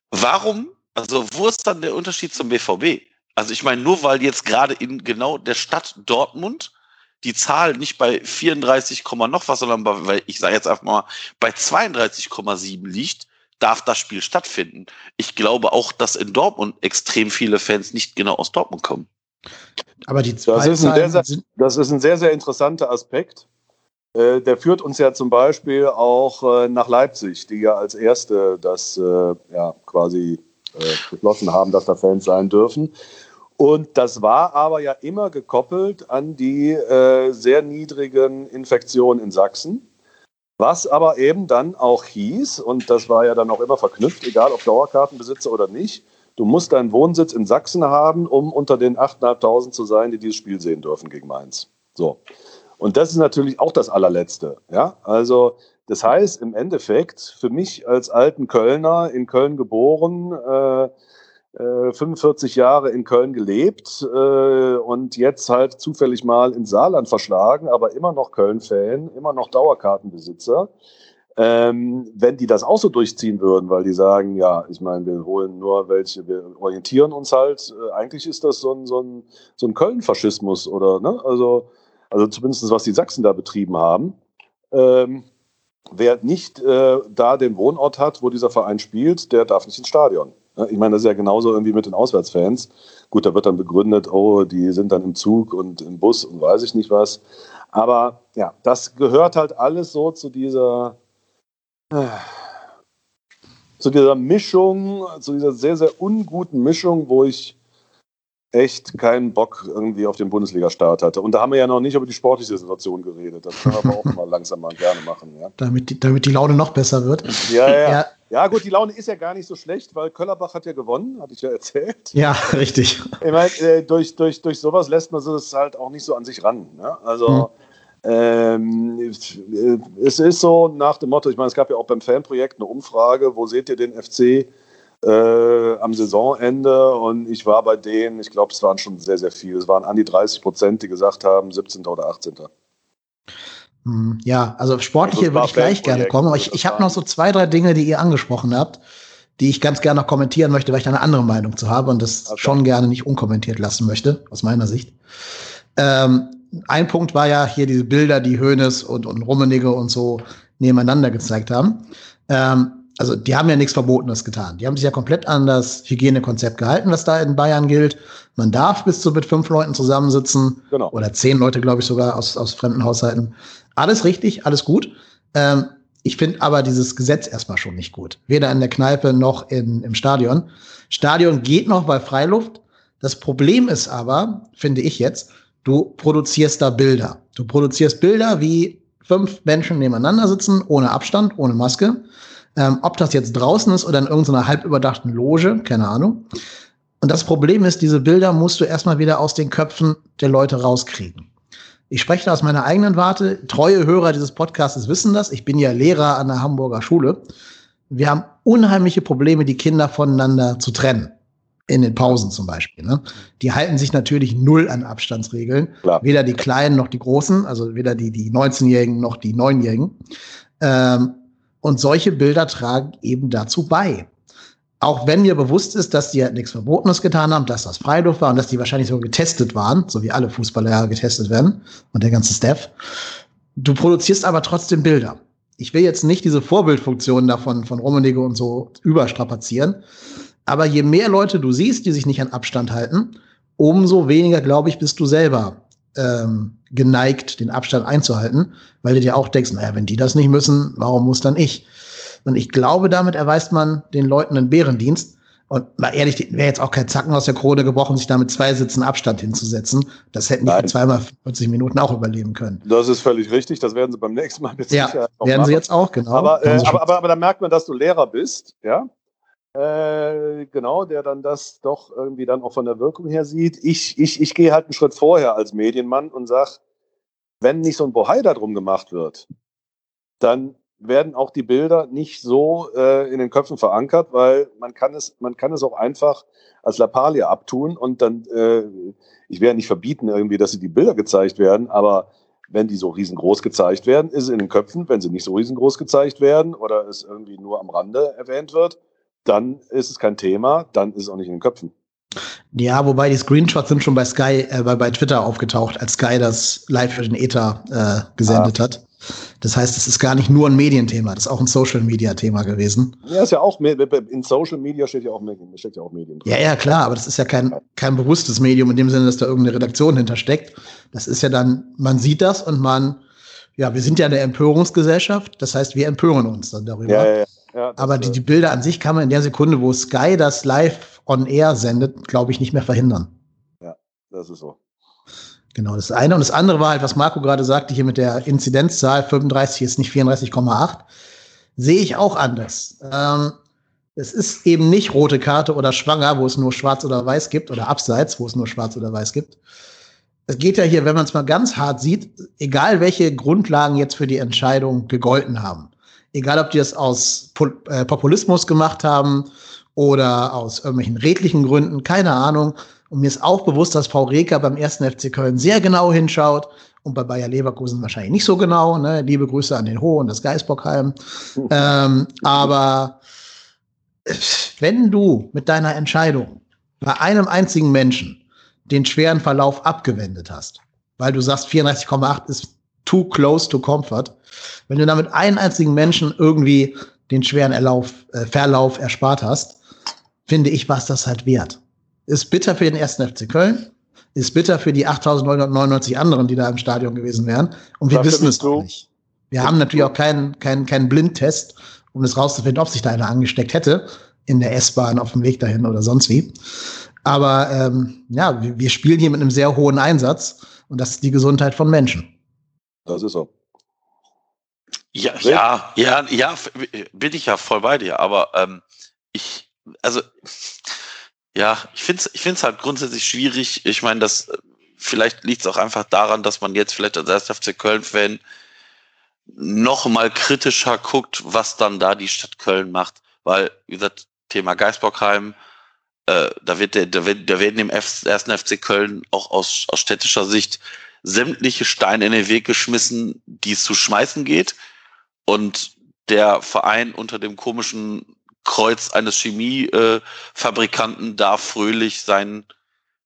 Warum, also wo ist dann der Unterschied zum BVB? Also ich meine, nur weil jetzt gerade in genau der Stadt Dortmund die Zahl nicht bei 34, noch was, sondern bei, ich sage jetzt einfach mal, bei 32,7 liegt, darf das Spiel stattfinden. Ich glaube auch, dass in Dortmund extrem viele Fans nicht genau aus Dortmund kommen. Aber die das ist, ein sehr, sehr, das ist ein sehr, sehr interessanter Aspekt. Äh, der führt uns ja zum Beispiel auch äh, nach Leipzig, die ja als erste das äh, ja, quasi äh, beschlossen haben, dass da Fans sein dürfen. Und das war aber ja immer gekoppelt an die äh, sehr niedrigen Infektionen in Sachsen. Was aber eben dann auch hieß, und das war ja dann auch immer verknüpft, egal ob Dauerkartenbesitzer oder nicht, du musst deinen Wohnsitz in Sachsen haben, um unter den 8.500 zu sein, die dieses Spiel sehen dürfen gegen Mainz. So. Und das ist natürlich auch das allerletzte. Ja, also das heißt im Endeffekt für mich als alten Kölner, in Köln geboren, äh, 45 äh, Jahre in Köln gelebt äh, und jetzt halt zufällig mal ins Saarland verschlagen, aber immer noch Köln-Fan, immer noch Dauerkartenbesitzer. Ähm, wenn die das auch so durchziehen würden, weil die sagen, ja, ich meine, wir holen nur welche, wir orientieren uns halt, äh, eigentlich ist das so ein, so ein, so ein Köln-Faschismus oder, ne? Also, also zumindest was die Sachsen da betrieben haben. Ähm, wer nicht äh, da den Wohnort hat, wo dieser Verein spielt, der darf nicht ins Stadion. Ich meine, das ist ja genauso irgendwie mit den Auswärtsfans. Gut, da wird dann begründet, oh, die sind dann im Zug und im Bus und weiß ich nicht was. Aber ja, das gehört halt alles so zu dieser, äh, zu dieser Mischung, zu dieser sehr, sehr unguten Mischung, wo ich echt keinen Bock irgendwie auf den Bundesliga-Start hatte. Und da haben wir ja noch nicht über die sportliche Situation geredet. Das können wir aber auch mal langsam mal gerne machen. Ja. Damit, die, damit die Laune noch besser wird. Ja, ja, ja. Ja, gut, die Laune ist ja gar nicht so schlecht, weil Köllerbach hat ja gewonnen, hatte ich ja erzählt. Ja, richtig. Ich meine, äh, durch, durch, durch sowas lässt man es halt auch nicht so an sich ran. Ne? Also, hm. ähm, es ist so nach dem Motto, ich meine, es gab ja auch beim Fanprojekt eine Umfrage, wo seht ihr den FC äh, am Saisonende und ich war bei denen, ich glaube, es waren schon sehr, sehr viele. Es waren an die 30 Prozent, die gesagt haben, 17. oder 18. Hm, ja, also sportliche also würde ich gleich gerne kommen, aber ich, ich habe noch so zwei, drei Dinge, die ihr angesprochen habt, die ich ganz gerne noch kommentieren möchte, weil ich da eine andere Meinung zu habe und das okay. schon gerne nicht unkommentiert lassen möchte, aus meiner Sicht. Ähm, ein Punkt war ja hier diese Bilder, die Hoeneß und, und Rummenigge und so nebeneinander gezeigt haben. Ähm, also die haben ja nichts Verbotenes getan. Die haben sich ja komplett an das Hygienekonzept gehalten, was da in Bayern gilt. Man darf bis zu mit fünf Leuten zusammensitzen. Genau. Oder zehn Leute, glaube ich, sogar aus, aus fremden Haushalten. Alles richtig, alles gut. Ähm, ich finde aber dieses Gesetz erstmal schon nicht gut. Weder in der Kneipe noch in, im Stadion. Stadion geht noch bei Freiluft. Das Problem ist aber, finde ich jetzt, du produzierst da Bilder. Du produzierst Bilder, wie fünf Menschen nebeneinander sitzen, ohne Abstand, ohne Maske. Ähm, ob das jetzt draußen ist oder in irgendeiner halb überdachten Loge, keine Ahnung. Und das Problem ist, diese Bilder musst du erstmal wieder aus den Köpfen der Leute rauskriegen. Ich spreche da aus meiner eigenen Warte. Treue Hörer dieses Podcasts wissen das. Ich bin ja Lehrer an der Hamburger Schule. Wir haben unheimliche Probleme, die Kinder voneinander zu trennen. In den Pausen zum Beispiel. Ne? Die halten sich natürlich null an Abstandsregeln. Klar. Weder die Kleinen noch die Großen, also weder die, die 19-Jährigen noch die 9-Jährigen. Ähm, und solche Bilder tragen eben dazu bei. Auch wenn mir bewusst ist, dass die halt nichts Verbotenes getan haben, dass das Freiluft war und dass die wahrscheinlich so getestet waren, so wie alle Fußballer getestet werden und der ganze Staff. Du produzierst aber trotzdem Bilder. Ich will jetzt nicht diese Vorbildfunktion davon von Rummenigge und so überstrapazieren, aber je mehr Leute du siehst, die sich nicht an Abstand halten, umso weniger, glaube ich, bist du selber ähm, geneigt, den Abstand einzuhalten, weil du dir auch denkst, naja, wenn die das nicht müssen, warum muss dann ich? Und ich glaube, damit erweist man den Leuten einen Bärendienst. Und mal ehrlich, wäre jetzt auch kein Zacken aus der Krone gebrochen, sich da mit zwei Sitzen Abstand hinzusetzen. Das hätten die zweimal 40 Minuten auch überleben können. Das ist völlig richtig. Das werden sie beim nächsten Mal mit ja, Sicherheit werden machen. sie jetzt auch, genau. Aber, äh, aber, aber, aber da merkt man, dass du Lehrer bist, ja. Äh, genau, der dann das doch irgendwie dann auch von der Wirkung her sieht. Ich, ich, ich gehe halt einen Schritt vorher als Medienmann und sage, wenn nicht so ein Bohai darum gemacht wird, dann werden auch die Bilder nicht so äh, in den Köpfen verankert, weil man kann es, man kann es auch einfach als Lappalie abtun und dann, äh, ich werde nicht verbieten irgendwie, dass sie die Bilder gezeigt werden, aber wenn die so riesengroß gezeigt werden, ist es in den Köpfen. Wenn sie nicht so riesengroß gezeigt werden oder es irgendwie nur am Rande erwähnt wird, dann ist es kein Thema, dann ist es auch nicht in den Köpfen. Ja, wobei die Screenshots sind schon bei Sky, äh, bei, bei Twitter aufgetaucht, als Sky das live für den Ether äh, gesendet ah. hat. Das heißt, es ist gar nicht nur ein Medienthema, das ist auch ein Social Media Thema gewesen. Ja, ist ja auch in Social Media steht ja auch Medien, steckt ja auch Medien drin. Ja, ja, klar, aber das ist ja kein, kein bewusstes Medium in dem Sinne, dass da irgendeine Redaktion hintersteckt. Das ist ja dann, man sieht das und man, ja, wir sind ja eine Empörungsgesellschaft, das heißt, wir empören uns dann darüber. Ja, ja, ja. Ja, aber die, die Bilder an sich kann man in der Sekunde, wo Sky das live on air sendet, glaube ich, nicht mehr verhindern. Ja, das ist so. Genau, das eine. Und das andere war halt, was Marco gerade sagte, hier mit der Inzidenzzahl 35 ist nicht 34,8. Sehe ich auch anders. Ähm, es ist eben nicht rote Karte oder schwanger, wo es nur schwarz oder weiß gibt, oder abseits, wo es nur schwarz oder weiß gibt. Es geht ja hier, wenn man es mal ganz hart sieht, egal welche Grundlagen jetzt für die Entscheidung gegolten haben. Egal, ob die das aus äh, Populismus gemacht haben oder aus irgendwelchen redlichen Gründen, keine Ahnung. Und mir ist auch bewusst, dass Frau Reker beim ersten FC Köln sehr genau hinschaut und bei Bayer Leverkusen wahrscheinlich nicht so genau. Ne? Liebe Grüße an den Ho und das Geisbockheim. ähm, aber wenn du mit deiner Entscheidung bei einem einzigen Menschen den schweren Verlauf abgewendet hast, weil du sagst, 34,8 ist too close to comfort, wenn du damit einen einzigen Menschen irgendwie den schweren Erlauf, äh, Verlauf erspart hast, finde ich, war es das halt wert. Ist bitter für den ersten FC Köln, ist bitter für die 8.999 anderen, die da im Stadion gewesen wären. Und wir wissen es doch nicht. Wir haben natürlich auch keinen keinen keinen Blindtest, um es rauszufinden, ob sich da einer angesteckt hätte in der S-Bahn auf dem Weg dahin oder sonst wie. Aber ähm, ja, wir, wir spielen hier mit einem sehr hohen Einsatz und das ist die Gesundheit von Menschen. Das ist so. Ja, ja, ja, ja, bin ich ja voll bei dir, aber ähm, ich, also ja, ich finde es ich find's halt grundsätzlich schwierig. Ich meine, das vielleicht liegt es auch einfach daran, dass man jetzt vielleicht als 1. FC Köln-Fan noch mal kritischer guckt, was dann da die Stadt Köln macht. Weil, wie gesagt, Thema Geisbockheim, äh, da wird der, da, wird, da werden dem F, ersten FC Köln auch aus, aus städtischer Sicht sämtliche Steine in den Weg geschmissen, die es zu schmeißen geht. Und der Verein unter dem komischen Kreuz eines Chemiefabrikanten darf fröhlich sein,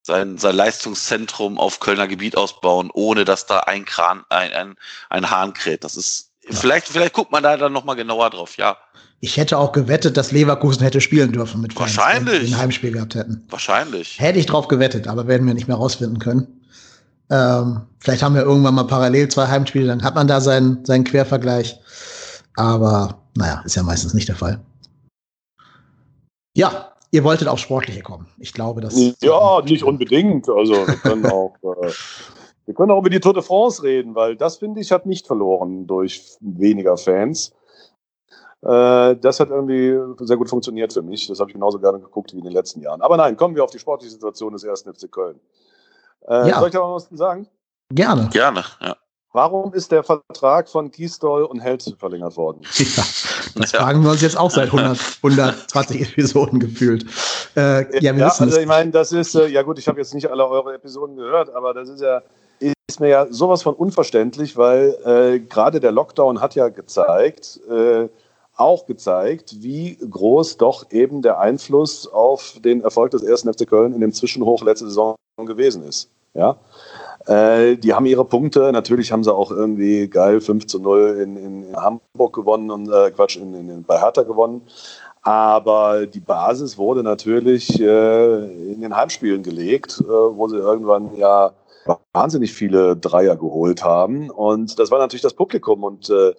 sein, sein Leistungszentrum auf Kölner Gebiet ausbauen, ohne dass da ein Kran, ein, ein, ein Hahn kräht. Das ist, ja. vielleicht, vielleicht guckt man da dann nochmal genauer drauf, ja. Ich hätte auch gewettet, dass Leverkusen hätte spielen dürfen mit Fans, Wahrscheinlich. wenn ein Heimspiel gehabt hätten. Wahrscheinlich. Hätte ich drauf gewettet, aber werden wir nicht mehr rausfinden können. Ähm, vielleicht haben wir irgendwann mal parallel zwei Heimspiele, dann hat man da seinen, seinen Quervergleich. Aber naja, ist ja meistens nicht der Fall. Ja, ihr wolltet auch sportliche kommen. Ich glaube, dass. Ja, nicht unbedingt. Also wir können auch, äh, wir können auch über die Tour de France reden, weil das finde ich hat nicht verloren durch weniger Fans. Äh, das hat irgendwie sehr gut funktioniert für mich. Das habe ich genauso gerne geguckt wie in den letzten Jahren. Aber nein, kommen wir auf die sportliche Situation des ersten FC Köln. Äh, ja. Soll ich da mal was sagen? Gerne. Gerne, ja. Warum ist der Vertrag von Kiesdoll und Held verlängert worden? Ja, das ja. fragen wir uns jetzt auch seit 100, 120 Episoden gefühlt. Äh, ja, wir ja, wissen also ich meine, das ist, äh, ja gut, ich habe jetzt nicht alle eure Episoden gehört, aber das ist ja, ist mir ja sowas von unverständlich, weil äh, gerade der Lockdown hat ja gezeigt, äh, auch gezeigt, wie groß doch eben der Einfluss auf den Erfolg des ersten FC Köln in dem Zwischenhoch letzte Saison gewesen ist. Ja, äh, die haben ihre Punkte. Natürlich haben sie auch irgendwie geil 5 zu 0 in, in Hamburg gewonnen und äh, Quatsch, in, in, bei Hertha gewonnen. Aber die Basis wurde natürlich äh, in den Heimspielen gelegt, äh, wo sie irgendwann ja wahnsinnig viele Dreier geholt haben. Und das war natürlich das Publikum. Und äh,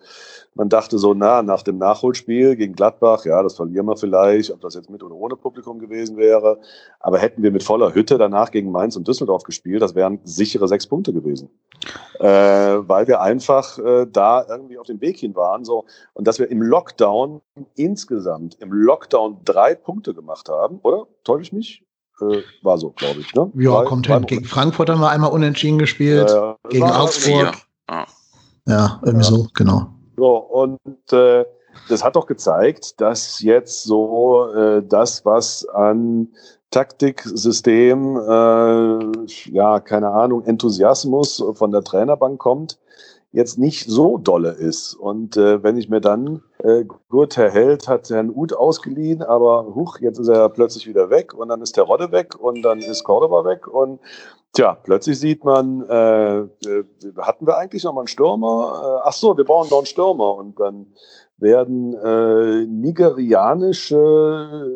man dachte so, na, nach dem Nachholspiel gegen Gladbach, ja, das verlieren wir vielleicht, ob das jetzt mit oder ohne Publikum gewesen wäre. Aber hätten wir mit voller Hütte danach gegen Mainz und Düsseldorf gespielt, das wären sichere sechs Punkte gewesen. Äh, weil wir einfach äh, da irgendwie auf dem Weg hin waren. So. Und dass wir im Lockdown insgesamt, im Lockdown drei Punkte gemacht haben, oder? Täusche ich mich? Äh, war so, glaube ich. Ne? Ja, drei, kommt hin. Gegen Frankfurt haben wir einmal unentschieden gespielt. Äh, gegen Augsburg. Ja. ja, irgendwie ja. so, genau. So, und äh, das hat doch gezeigt, dass jetzt so äh, das, was an Taktiksystem, äh, ja, keine Ahnung, Enthusiasmus von der Trainerbank kommt, jetzt nicht so dolle ist. Und äh, wenn ich mir dann, äh, gut, Herr Held hat Herrn Uth ausgeliehen, aber huch, jetzt ist er plötzlich wieder weg und dann ist der Rodde weg und dann ist Cordoba weg und Tja, plötzlich sieht man, äh, äh, hatten wir eigentlich noch mal einen Stürmer? Äh, ach so, wir brauchen noch einen Stürmer. Und dann werden äh, nigerianische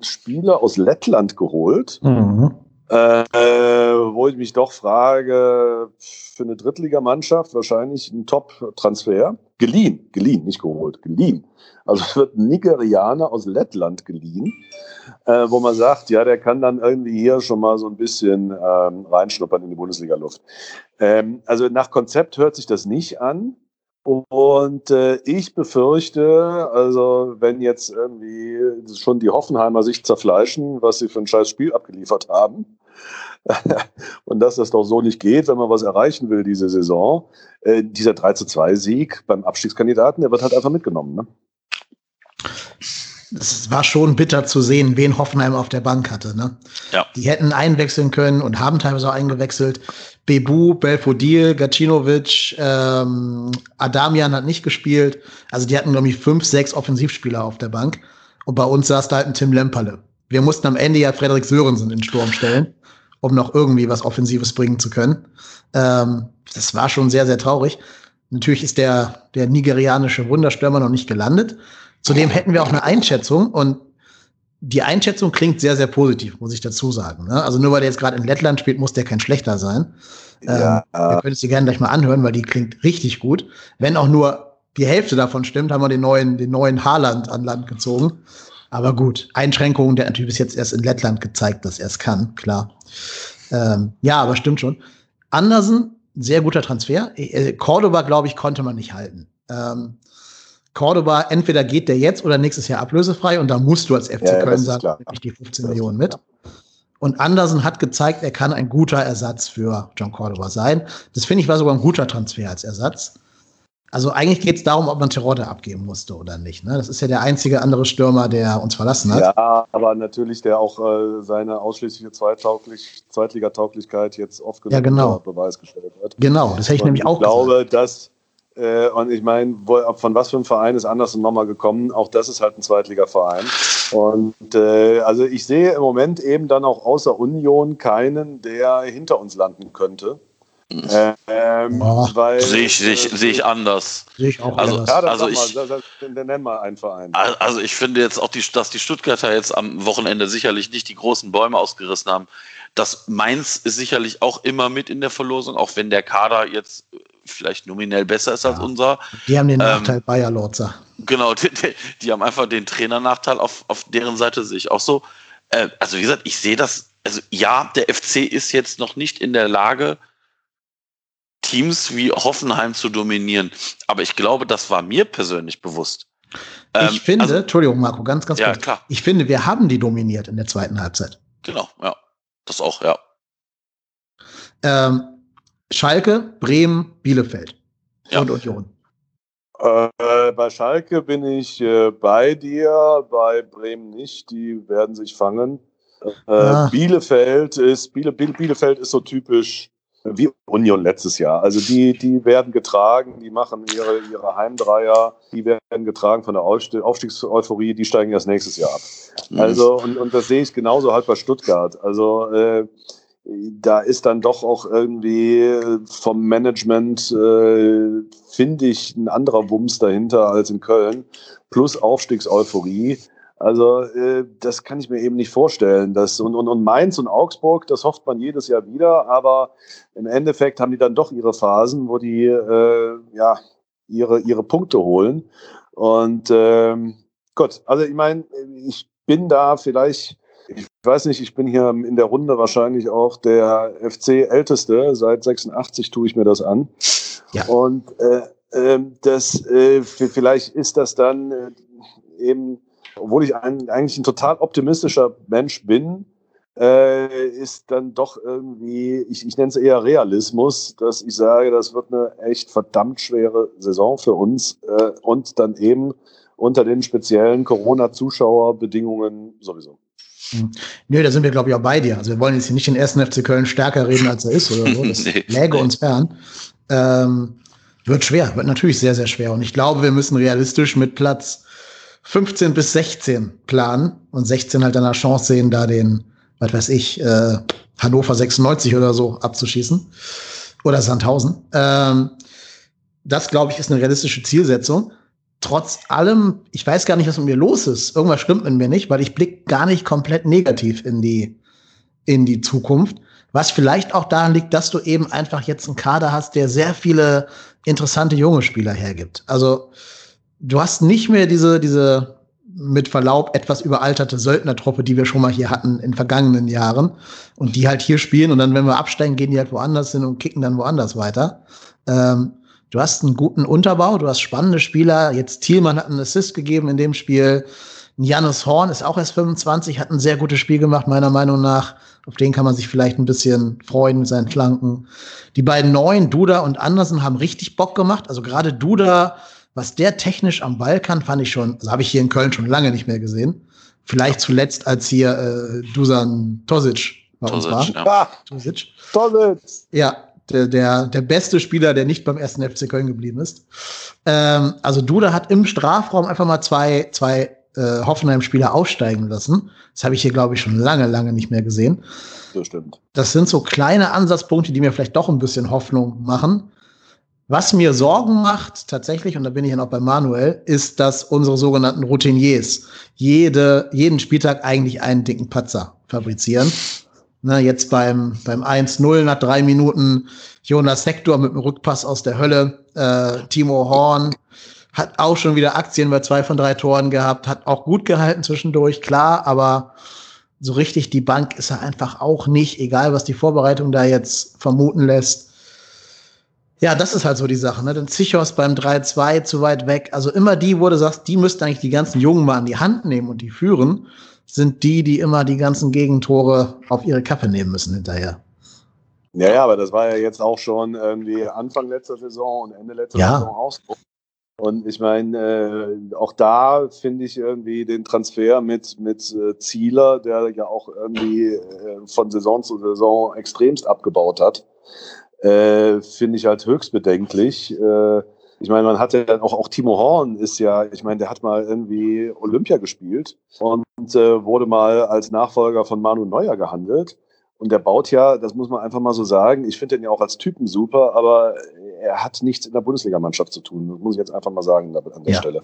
Spieler aus Lettland geholt. Mhm. Äh, wo ich mich doch frage, für eine Drittligamannschaft wahrscheinlich ein Top-Transfer. Geliehen, geliehen, nicht geholt, geliehen. Also wird ein Nigerianer aus Lettland geliehen, äh, wo man sagt, ja, der kann dann irgendwie hier schon mal so ein bisschen ähm, reinschnuppern in die Bundesliga-Luft. Ähm, also nach Konzept hört sich das nicht an. Und äh, ich befürchte, also wenn jetzt irgendwie schon die Hoffenheimer sich zerfleischen, was sie für ein scheiß Spiel abgeliefert haben, und dass das doch so nicht geht, wenn man was erreichen will diese Saison, äh, dieser 3 zu 2 Sieg beim Abstiegskandidaten, der wird halt einfach mitgenommen. Ne? es war schon bitter zu sehen, wen Hoffenheim auf der Bank hatte. Ne? Ja. Die hätten einwechseln können und haben teilweise auch eingewechselt. Bebu, Belfodil, Gacinovic, ähm, Adamian hat nicht gespielt. Also die hatten, glaube ich, fünf, sechs Offensivspieler auf der Bank. Und bei uns saß da halt ein Tim Lemperle. Wir mussten am Ende ja Frederik Sörensen in den Sturm stellen, um noch irgendwie was Offensives bringen zu können. Ähm, das war schon sehr, sehr traurig. Natürlich ist der, der nigerianische Wunderstürmer noch nicht gelandet. Zudem hätten wir auch eine Einschätzung und die Einschätzung klingt sehr, sehr positiv, muss ich dazu sagen. Ne? Also nur weil der jetzt gerade in Lettland spielt, muss der kein schlechter sein. Ja. Ähm, ihr könnt es dir gerne gleich mal anhören, weil die klingt richtig gut. Wenn auch nur die Hälfte davon stimmt, haben wir den neuen, den neuen Haaland an Land gezogen. Aber gut, Einschränkungen, der natürlich bis jetzt erst in Lettland gezeigt, dass er es kann, klar. Ähm, ja, aber stimmt schon. Andersen, sehr guter Transfer. Äh, Cordoba, glaube ich, konnte man nicht halten. Ähm, Cordoba, entweder geht der jetzt oder nächstes Jahr ablösefrei und da musst du als FC ja, Köln sagen, ich die 15 Millionen mit. Und Andersen hat gezeigt, er kann ein guter Ersatz für John Cordoba sein. Das finde ich war sogar ein guter Transfer als Ersatz. Also eigentlich geht es darum, ob man Terodde abgeben musste oder nicht. Ne? Das ist ja der einzige andere Stürmer, der uns verlassen hat. Ja, aber natürlich, der auch äh, seine ausschließliche Zweitauglich Zweitligatauglichkeit jetzt oft genug ja, genau. Beweis gestellt hat. Genau, das hätte ich nämlich auch Ich glaube, gesagt. dass äh, und ich meine, von was für einem Verein ist Andersen nochmal gekommen? Auch das ist halt ein Zweitligaverein. Und äh, also ich sehe im Moment eben dann auch außer Union keinen, der hinter uns landen könnte. Ähm, Oh. weil, Sehe ich, sehe ich, äh, sehe ich anders. Sehe ich auch Also- anders. Ja, Also ich- mal, dann nenn mal einen Verein. Al- Also ich finde jetzt auch, die, dass die Stuttgarter jetzt am Wochenende sicherlich nicht die großen Bäume ausgerissen haben. Das Mainz ist sicherlich auch immer mit in der Verlosung, auch wenn der Kader jetzt vielleicht nominell besser ist als Ja. unser. Die haben den ähm, Nachteil Bayer Lorzer. Genau, die, die, die haben einfach den Trainernachteil auf, auf deren Seite sehe ich auch so. Äh, also wie gesagt, ich sehe das, also ja, der FC ist jetzt noch nicht in der Lage, Teams wie Hoffenheim zu dominieren. Aber ich glaube, das war mir persönlich bewusst. Ähm, ich finde, also, Entschuldigung, Marco, ganz, ganz ja, kurz. klar, Ich finde, wir haben die dominiert in der zweiten Halbzeit. genau, ja. Das auch, ja. Ähm, Schalke, Bremen, Bielefeld Ja. und Union. Äh, bei Schalke bin ich äh, bei dir, bei Bremen nicht. Die werden sich fangen. Äh, Ah. Bielefeld ist Biele, Biele, Bielefeld ist so typisch wie Union letztes Jahr. Also die, die werden getragen, die machen ihre, ihre Heimdreier, die werden getragen von der Aufstiegseuphorie, die steigen erst nächses Jahr ab. Mhm. Also, und, und das sehe ich genauso halt bei Stuttgart. Also, äh, da ist dann doch auch irgendwie vom Management, äh, finde ich, ein anderer Wumms dahinter als in Köln. Plus Aufstiegseuphorie. Also, äh, das kann ich mir eben nicht vorstellen. Das, und, und, und Mainz und Augsburg, das hofft man jedes Jahr wieder, aber im Endeffekt haben die dann doch ihre Phasen, wo die äh, ja, ihre, ihre Punkte holen. Und ähm, gut, also ich meine, ich bin da vielleicht, ich weiß nicht, ich bin hier in der Runde wahrscheinlich auch der FC-Älteste. Seit 86 tue ich mir das an. Ja. Und äh, ähm, das, äh, vielleicht ist das dann äh, eben, obwohl ich ein, eigentlich ein total optimistischer Mensch bin, äh, ist dann doch irgendwie, ich, ich nenne es eher Realismus, dass ich sage, das wird eine echt verdammt schwere Saison für uns äh, und dann eben unter den speziellen Corona-Zuschauerbedingungen sowieso. Nö, da sind wir, glaube ich, auch bei dir. Also wir wollen jetzt hier nicht den ersten FC Köln stärker reden, als er ist oder so. Das Nee, läge uns fern. Ähm, wird schwer, wird natürlich sehr, sehr schwer. Und ich glaube, wir müssen realistisch mit Platz 15 bis 16 planen und 16 halt eine Chance sehen, da den, was weiß ich, äh, Hannover 96 oder so abzuschießen. Oder Sandhausen. Ähm, das, glaube ich, ist eine realistische Zielsetzung. Trotz allem, ich weiß gar nicht, was mit mir los ist. Irgendwas stimmt mit mir nicht, weil ich blicke gar nicht komplett negativ in die, in die Zukunft. Was vielleicht auch daran liegt, dass du eben einfach jetzt einen Kader hast, der sehr viele interessante junge Spieler hergibt. Also du hast nicht mehr diese, diese mit Verlaub etwas überalterte Söldnertruppe, die wir schon mal hier hatten in vergangenen Jahren und die halt hier spielen und dann, wenn wir absteigen, gehen die halt woanders hin und kicken dann woanders weiter. Ähm, du hast einen guten Unterbau, du hast spannende Spieler. Jetzt Thielmann hat einen Assist gegeben in dem Spiel. Janus Horn ist auch erst 25, hat ein sehr gutes Spiel gemacht, meiner Meinung nach. Auf den kann man sich vielleicht ein bisschen freuen mit seinen Flanken. Die beiden neuen, Duda und Andersen, haben richtig Bock gemacht. Also gerade Duda, was der technisch am Ball kann, fand ich schon, also habe ich hier in Köln schon lange nicht mehr gesehen. Vielleicht zuletzt, als hier äh, Dusan Tosic bei uns war. Tosic, ja. Ah, Tosic. toll! Ja, der, der, der beste Spieler, der nicht beim ersten FC Köln geblieben ist. Ähm, also Duda hat im Strafraum einfach mal zwei, zwei äh, Hoffenheim-Spieler aussteigen lassen. Das habe ich hier, glaube ich, schon lange, lange nicht mehr gesehen. Das stimmt. Das sind so kleine Ansatzpunkte, die mir vielleicht doch ein bisschen Hoffnung machen. Was mir Sorgen macht, tatsächlich, und da bin ich ja noch bei Manuel, ist, dass unsere sogenannten Routiniers jede, jeden Spieltag eigentlich einen dicken Patzer fabrizieren. Ne, jetzt beim, beim 1-0 nach drei Minuten Jonas Hector mit einem Rückpass aus der Hölle. Äh, Timo Horn hat auch schon wieder Aktien bei zwei von drei Toren gehabt, hat auch gut gehalten zwischendurch, klar, aber so richtig die Bank ist er einfach auch nicht, egal was die Vorbereitung da jetzt vermuten lässt. Ja, das ist halt so die Sache. Ne? Dann Zichos beim 3-2 zu weit weg. Also immer die, wo du sagst, die müssten eigentlich die ganzen Jungen mal an die Hand nehmen und die führen, sind die, die immer die ganzen Gegentore auf ihre Kappe nehmen müssen hinterher. Ja, ja, aber das war ja jetzt auch schon irgendwie Anfang letzter Saison und Ende letzter Ja. Saison auch so. Und ich meine, äh, auch da finde ich irgendwie den Transfer mit, mit äh, Zieler, der ja auch irgendwie äh, von Saison zu Saison extremst abgebaut hat, äh, finde ich halt höchst bedenklich. Äh, ich meine, man hatte ja auch, auch Timo Horn ist ja, ich meine, der hat mal irgendwie Olympia gespielt und äh, wurde mal als Nachfolger von Manu Neuer gehandelt. Und der baut ja, das muss man einfach mal so sagen, ich finde den ja auch als Typen super, aber er hat nichts in der Bundesligamannschaft zu tun. Das muss ich jetzt einfach mal sagen an der Ja. Stelle.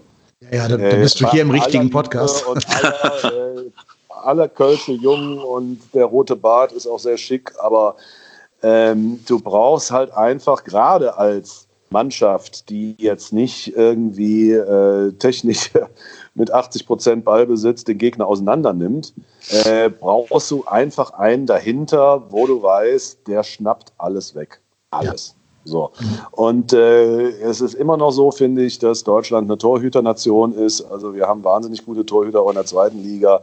Ja, da, da bist du Äh, hier im richtigen Podcast. Und aller, äh, aller Kölsche jung und der rote Bart ist auch sehr schick, aber ähm, du brauchst halt einfach gerade als Mannschaft, die jetzt nicht irgendwie äh, technisch mit 80 Prozent Ballbesitz den Gegner auseinander nimmt, äh, brauchst du einfach einen dahinter, wo du weißt, der schnappt alles weg. Alles. So. Und äh, es ist immer noch so, finde ich, dass Deutschland eine Torhüternation ist. Also wir haben wahnsinnig gute Torhüter auch in der zweiten Liga.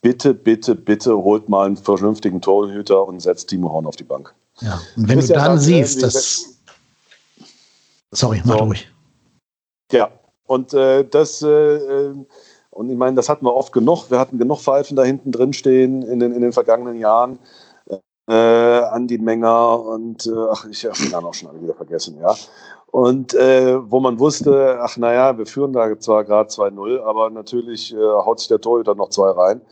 Bitte, bitte, bitte holt mal einen vernünftigen Torhüter und setzt Timo Horn auf die Bank. Ja. Und wenn du ja dann siehst, dass. Sorry, mach So. ruhig. Ja, und äh, das, äh, äh, und ich meine, das hatten wir oft genug. Wir hatten genug Pfeifen da hinten drin stehen in den, in den vergangenen Jahren. Äh, Andi Menger und äh, ach, ich habe den Namen auch schon alle wieder vergessen, ja. Und äh, wo man wusste, ach naja, wir führen da zwar gerade 2-0, aber natürlich äh, haut sich der Torhüter noch zwei rein.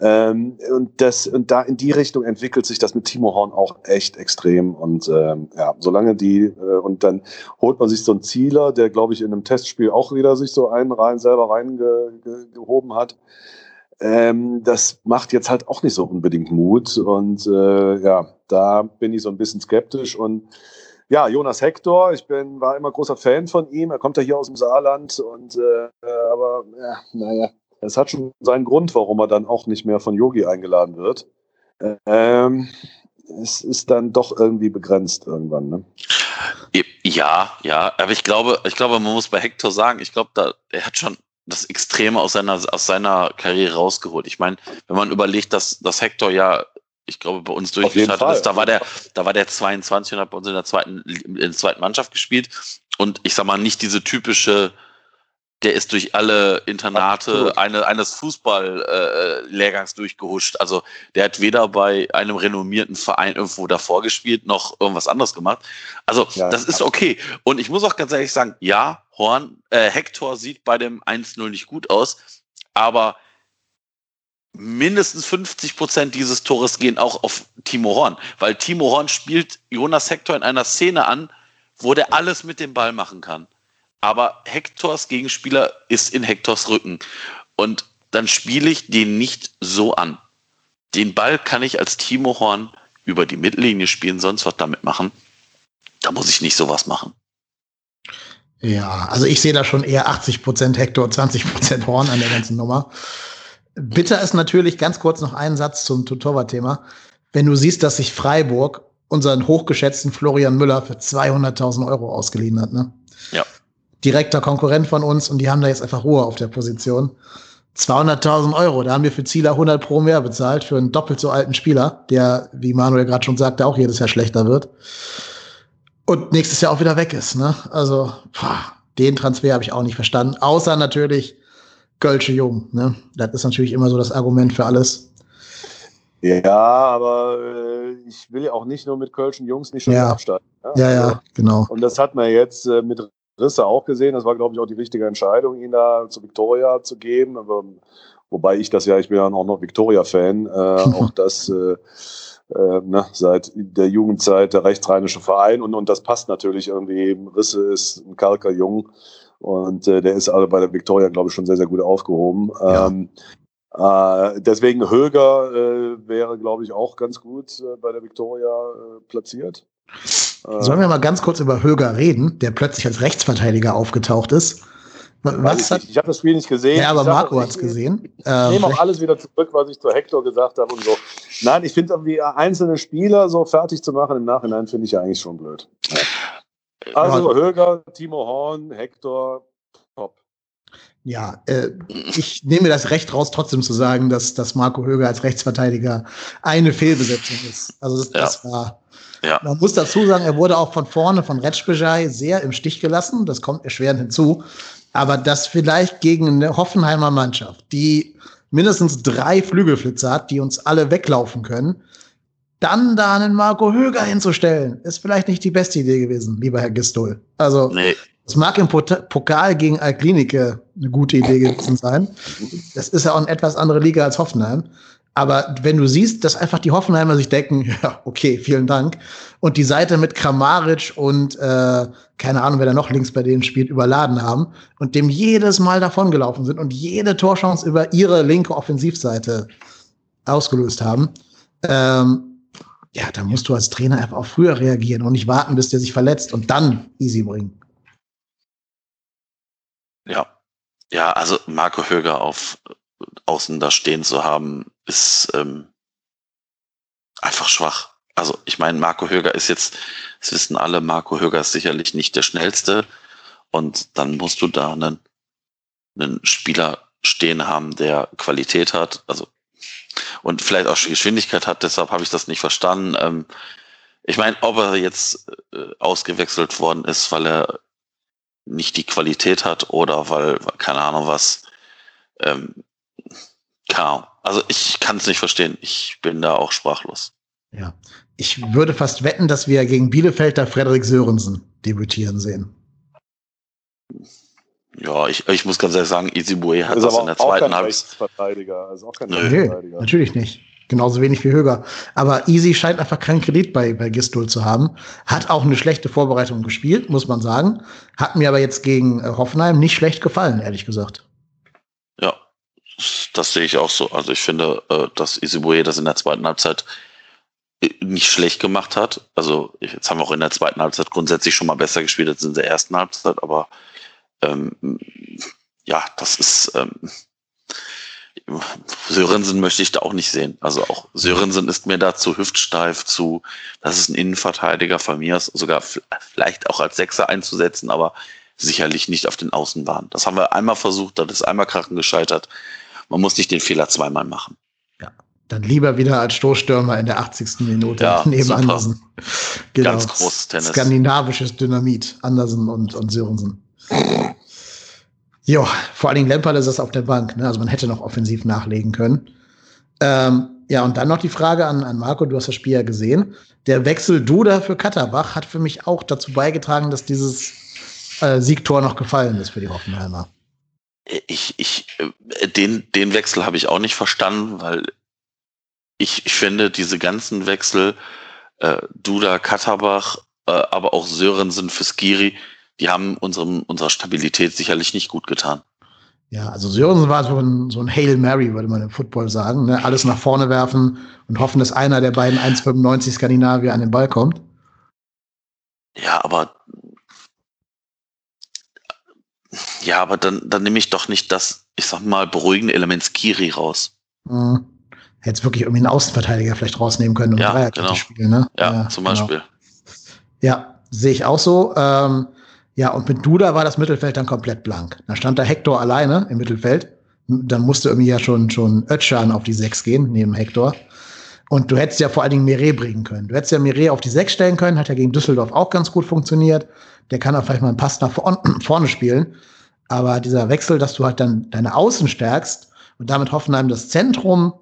Ähm, und, das, und da in die Richtung entwickelt sich das mit Timo Horn auch echt extrem. Und ähm, ja, solange die, äh, und dann holt man sich so einen Zieler, der, glaube ich, in einem Testspiel auch wieder sich so einen rein selber reingehoben hat. Ähm, das macht jetzt halt auch nicht so unbedingt Mut. Und äh, ja, da bin ich so ein bisschen skeptisch. Und ja, Jonas Hector, ich bin, war immer großer Fan von ihm. Er kommt ja hier aus dem Saarland und äh, aber ja, naja, es hat schon seinen Grund, warum er dann auch nicht mehr von Yogi eingeladen wird. Ähm, es ist dann doch irgendwie begrenzt irgendwann. Ne? Ja, ja, aber ich glaube, ich glaube, man muss bei Hector sagen, ich glaube, da, er hat schon das Extreme aus seiner, aus seiner Karriere rausgeholt. Ich meine, wenn man überlegt, dass, dass Hector ja, ich glaube, bei uns durchgestartet ist, da war der, da war der 22 und hat bei uns in der zweiten, in der zweiten Mannschaft gespielt. Und ich sag mal, nicht diese typische, der ist durch alle Internate Absolut. eine, eines Fußball-Lehrgangs äh, durchgehuscht. Also der hat weder bei einem renommierten Verein irgendwo davor gespielt, noch irgendwas anderes gemacht. Also Ja. das ist okay. Und ich muss auch ganz ehrlich sagen, ja, Horn, äh, Hector sieht bei dem 1-0 nicht gut aus, aber mindestens 50 Prozent dieses Tores gehen auch auf Timo Horn, weil Timo Horn spielt Jonas Hector in einer Szene an, wo der alles mit dem Ball machen kann. Aber Hectors Gegenspieler ist in Hectors Rücken. Und dann spiele ich den nicht so an. Den Ball kann ich als Timo Horn über die Mittellinie spielen, sonst was damit machen. Da muss ich nicht sowas machen. Ja, also ich sehe da schon eher 80% Hector, 20% Horn an der ganzen Nummer. Bitter ist natürlich ganz kurz noch ein Satz zum Torwart-Thema. Wenn du siehst, dass sich Freiburg unseren hochgeschätzten Florian Müller für 200.000 Euro ausgeliehen hat, ne? Ja. Direkter Konkurrent von uns und die haben da jetzt einfach Ruhe auf der Position. 200.000 Euro, da haben wir für Zieler 100 pro mehr bezahlt für einen doppelt so alten Spieler, der, wie Manuel gerade schon sagte, auch jedes Jahr schlechter wird und nächstes Jahr auch wieder weg ist. Ne? Also pah, den Transfer habe ich auch nicht verstanden. Außer natürlich Gölsche Jung. Ne? Das ist natürlich immer so das Argument für alles. Ja, aber äh, ich will ja auch nicht nur mit Kölschen Jungs nicht schon Ja. absteigen. ne? Ja, Also, ja, genau. Und das hat man jetzt äh, mit Risse auch gesehen. Das war, glaube ich, auch die richtige Entscheidung, ihn da zu Victoria zu geben. Aber, wobei ich das ja, ich bin ja auch noch Victoria-Fan, äh, auch das äh, äh, ne, seit der Jugendzeit der rechtsrheinische Verein. Und, und das passt natürlich irgendwie. Risse ist ein Kalker Jung. Und äh, der ist also bei der Victoria, glaube ich, schon sehr, sehr gut aufgehoben. Ja. Ähm, äh, deswegen Höger äh, wäre, glaube ich, auch ganz gut äh, bei der Victoria äh, platziert. Äh, Sollen wir mal ganz kurz über Höger reden, der plötzlich als Rechtsverteidiger aufgetaucht ist? Weiß Was ich hat, ich habe das Spiel nicht gesehen. ja, aber Ich sag, Marco hat es gesehen. Ich Ähm, nehme auch alles wieder zurück, was ich zu Hector gesagt habe und so. Nein, ich finde irgendwie einzelne Spieler so fertig zu machen im Nachhinein finde ich ja eigentlich schon blöd. Also Höger, Timo Horn, Hector, top. Ja, äh, ich nehme mir das Recht raus, trotzdem zu sagen, dass, dass Marco Höger als Rechtsverteidiger eine Fehlbesetzung ist. Also das, Ja. das war. Ja. Man muss dazu sagen, er wurde auch von vorne von Retschbejai sehr im Stich gelassen. Das kommt erschwerend hinzu. Aber das vielleicht gegen eine Hoffenheimer Mannschaft, die mindestens drei Flügelflitzer hat, die uns alle weglaufen können, dann da einen Marco Höger hinzustellen, ist vielleicht nicht die beste Idee gewesen, lieber Herr Gistol. Also Nee, es mag im Pokal gegen Alklinike eine gute Idee gewesen sein. Das ist ja auch eine etwas andere Liga als Hoffenheim. Aber wenn du siehst, dass einfach die Hoffenheimer sich denken, ja, okay, vielen Dank, und die Seite mit Kramaric und äh, keine Ahnung, wer da noch links bei denen spielt, überladen haben und dem jedes Mal davongelaufen sind und jede Torchance über ihre linke Offensivseite ausgelöst haben, ähm, ja, da musst du als Trainer einfach auch früher reagieren und nicht warten, bis der sich verletzt und dann easy bringen. Ja. Ja, also Marco Höger auf außen da stehen zu haben, ist ähm, einfach schwach. Also ich meine, Marco Höger ist jetzt, das wissen alle, Marco Höger ist sicherlich nicht der schnellste. Und dann musst du da einen, einen Spieler stehen haben, der Qualität hat, also und vielleicht auch Geschwindigkeit hat, deshalb habe ich das nicht verstanden. Ähm, ich meine, ob er jetzt äh, ausgewechselt worden ist, weil er nicht die Qualität hat oder weil, keine Ahnung was, ähm, keine Also ich kann es nicht verstehen. Ich bin da auch sprachlos. Ja. Ich würde fast wetten, dass wir gegen Bielefeld da Frederik Sörensen debütieren sehen. Ja, ich, ich muss ganz ehrlich sagen, Isibue hat das in der zweiten Halbzeit. Also auch kein nee, natürlich nicht. Genauso wenig wie Höger. Aber Easy scheint einfach keinen Kredit bei, bei Gistol zu haben. Hat auch eine schlechte Vorbereitung gespielt, muss man sagen. Hat mir aber jetzt gegen äh, Hoffenheim nicht schlecht gefallen, ehrlich gesagt. Das sehe ich auch so. Also ich finde, äh, dass Isibue das in der zweiten Halbzeit äh, nicht schlecht gemacht hat. Also jetzt haben wir auch in der zweiten Halbzeit grundsätzlich schon mal besser gespielt als in der ersten Halbzeit, aber ähm, ja, das ist ähm, Sörensen möchte ich da auch nicht sehen. Also auch Sörensen ist mir da zu hüftsteif, zu, das ist ein Innenverteidiger von mir, sogar vielleicht auch als Sechser einzusetzen, aber sicherlich nicht auf den Außenbahnen. Das haben wir einmal versucht, das ist einmal krachen gescheitert. Man muss nicht den Fehler zweimal machen. Ja, dann lieber wieder als Stoßstürmer in der 80. Minute ja, neben super. Andersen. Genau. Ganz großes Tennis. Skandinavisches Dynamit, Andersen und, und Sörensen. Ja, vor allen Dingen Lampard ist es auf der Bank. Ne? Also man hätte noch offensiv nachlegen können. Ähm, ja, und dann noch die Frage an, an Marco, du hast das Spiel ja gesehen. Der Wechsel Duda für Katterbach hat für mich auch dazu beigetragen, dass dieses äh, Siegtor noch gefallen ist für die Hoffenheimer. Ich, ich, äh, den, den Wechsel habe ich auch nicht verstanden, weil ich, ich finde, diese ganzen Wechsel, äh, Duda, Katterbach, äh, aber auch Sörensen für Skiri, die haben unserem, unserer Stabilität sicherlich nicht gut getan. Ja, also Sörensen war so ein, so ein Hail Mary, würde man im Football sagen. Ne? Alles nach vorne werfen und hoffen, dass einer der beiden 1,95 Skandinavier an den Ball kommt. Ja, aber ja, aber dann, dann nehme ich doch nicht das, ich sag mal, beruhigende Element Skiri raus. Mhm. Hätte wirklich irgendwie einen Außenverteidiger vielleicht rausnehmen können und ja, genau. spielen, ne? Ja, ja zum genau. Beispiel. Ja, sehe ich auch so. Ähm, ja, und mit Duda war das Mittelfeld dann komplett blank. Da stand da Hector alleine im Mittelfeld. Dann musste irgendwie ja schon, schon Ötschan auf die Sechs gehen, neben Hector. Und du hättest ja vor allen Dingen Mire bringen können. Du hättest ja Mire auf die Sechs stellen können, hat ja gegen Düsseldorf auch ganz gut funktioniert. Der kann auch vielleicht mal einen Pass nach vorne spielen. Aber dieser Wechsel, dass du halt dann deine Außen stärkst und damit Hoffenheim das Zentrum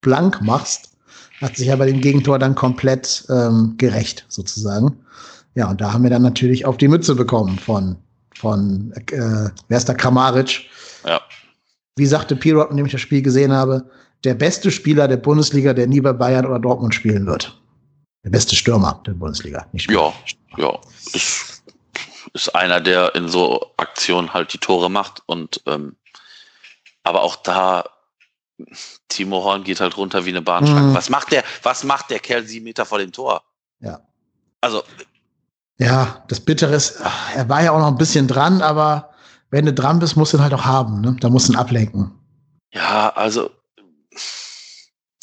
blank machst, hat sich ja bei dem Gegentor dann komplett ähm, gerecht, sozusagen. Ja, und da haben wir dann natürlich auf die Mütze bekommen von, von äh, wer ist der Kramaric? Ja. Wie sagte Pirot, indem ich das Spiel gesehen habe, der beste Spieler der Bundesliga, der nie bei Bayern oder Dortmund spielen wird. Der beste Stürmer der Bundesliga. Nicht ja, ja. Ist, ist einer, der in so Aktionen halt die Tore macht und ähm, aber auch da Timo Horn geht halt runter wie eine Bahnschranke. Mhm. Was macht der, was macht der Kerl sieben Meter vor dem Tor? Ja. Also ja, das Bittere ist, er war ja auch noch ein bisschen dran, aber wenn du dran bist, musst du ihn halt auch haben. Ne? Da musst du ihn ablenken. Ja, also,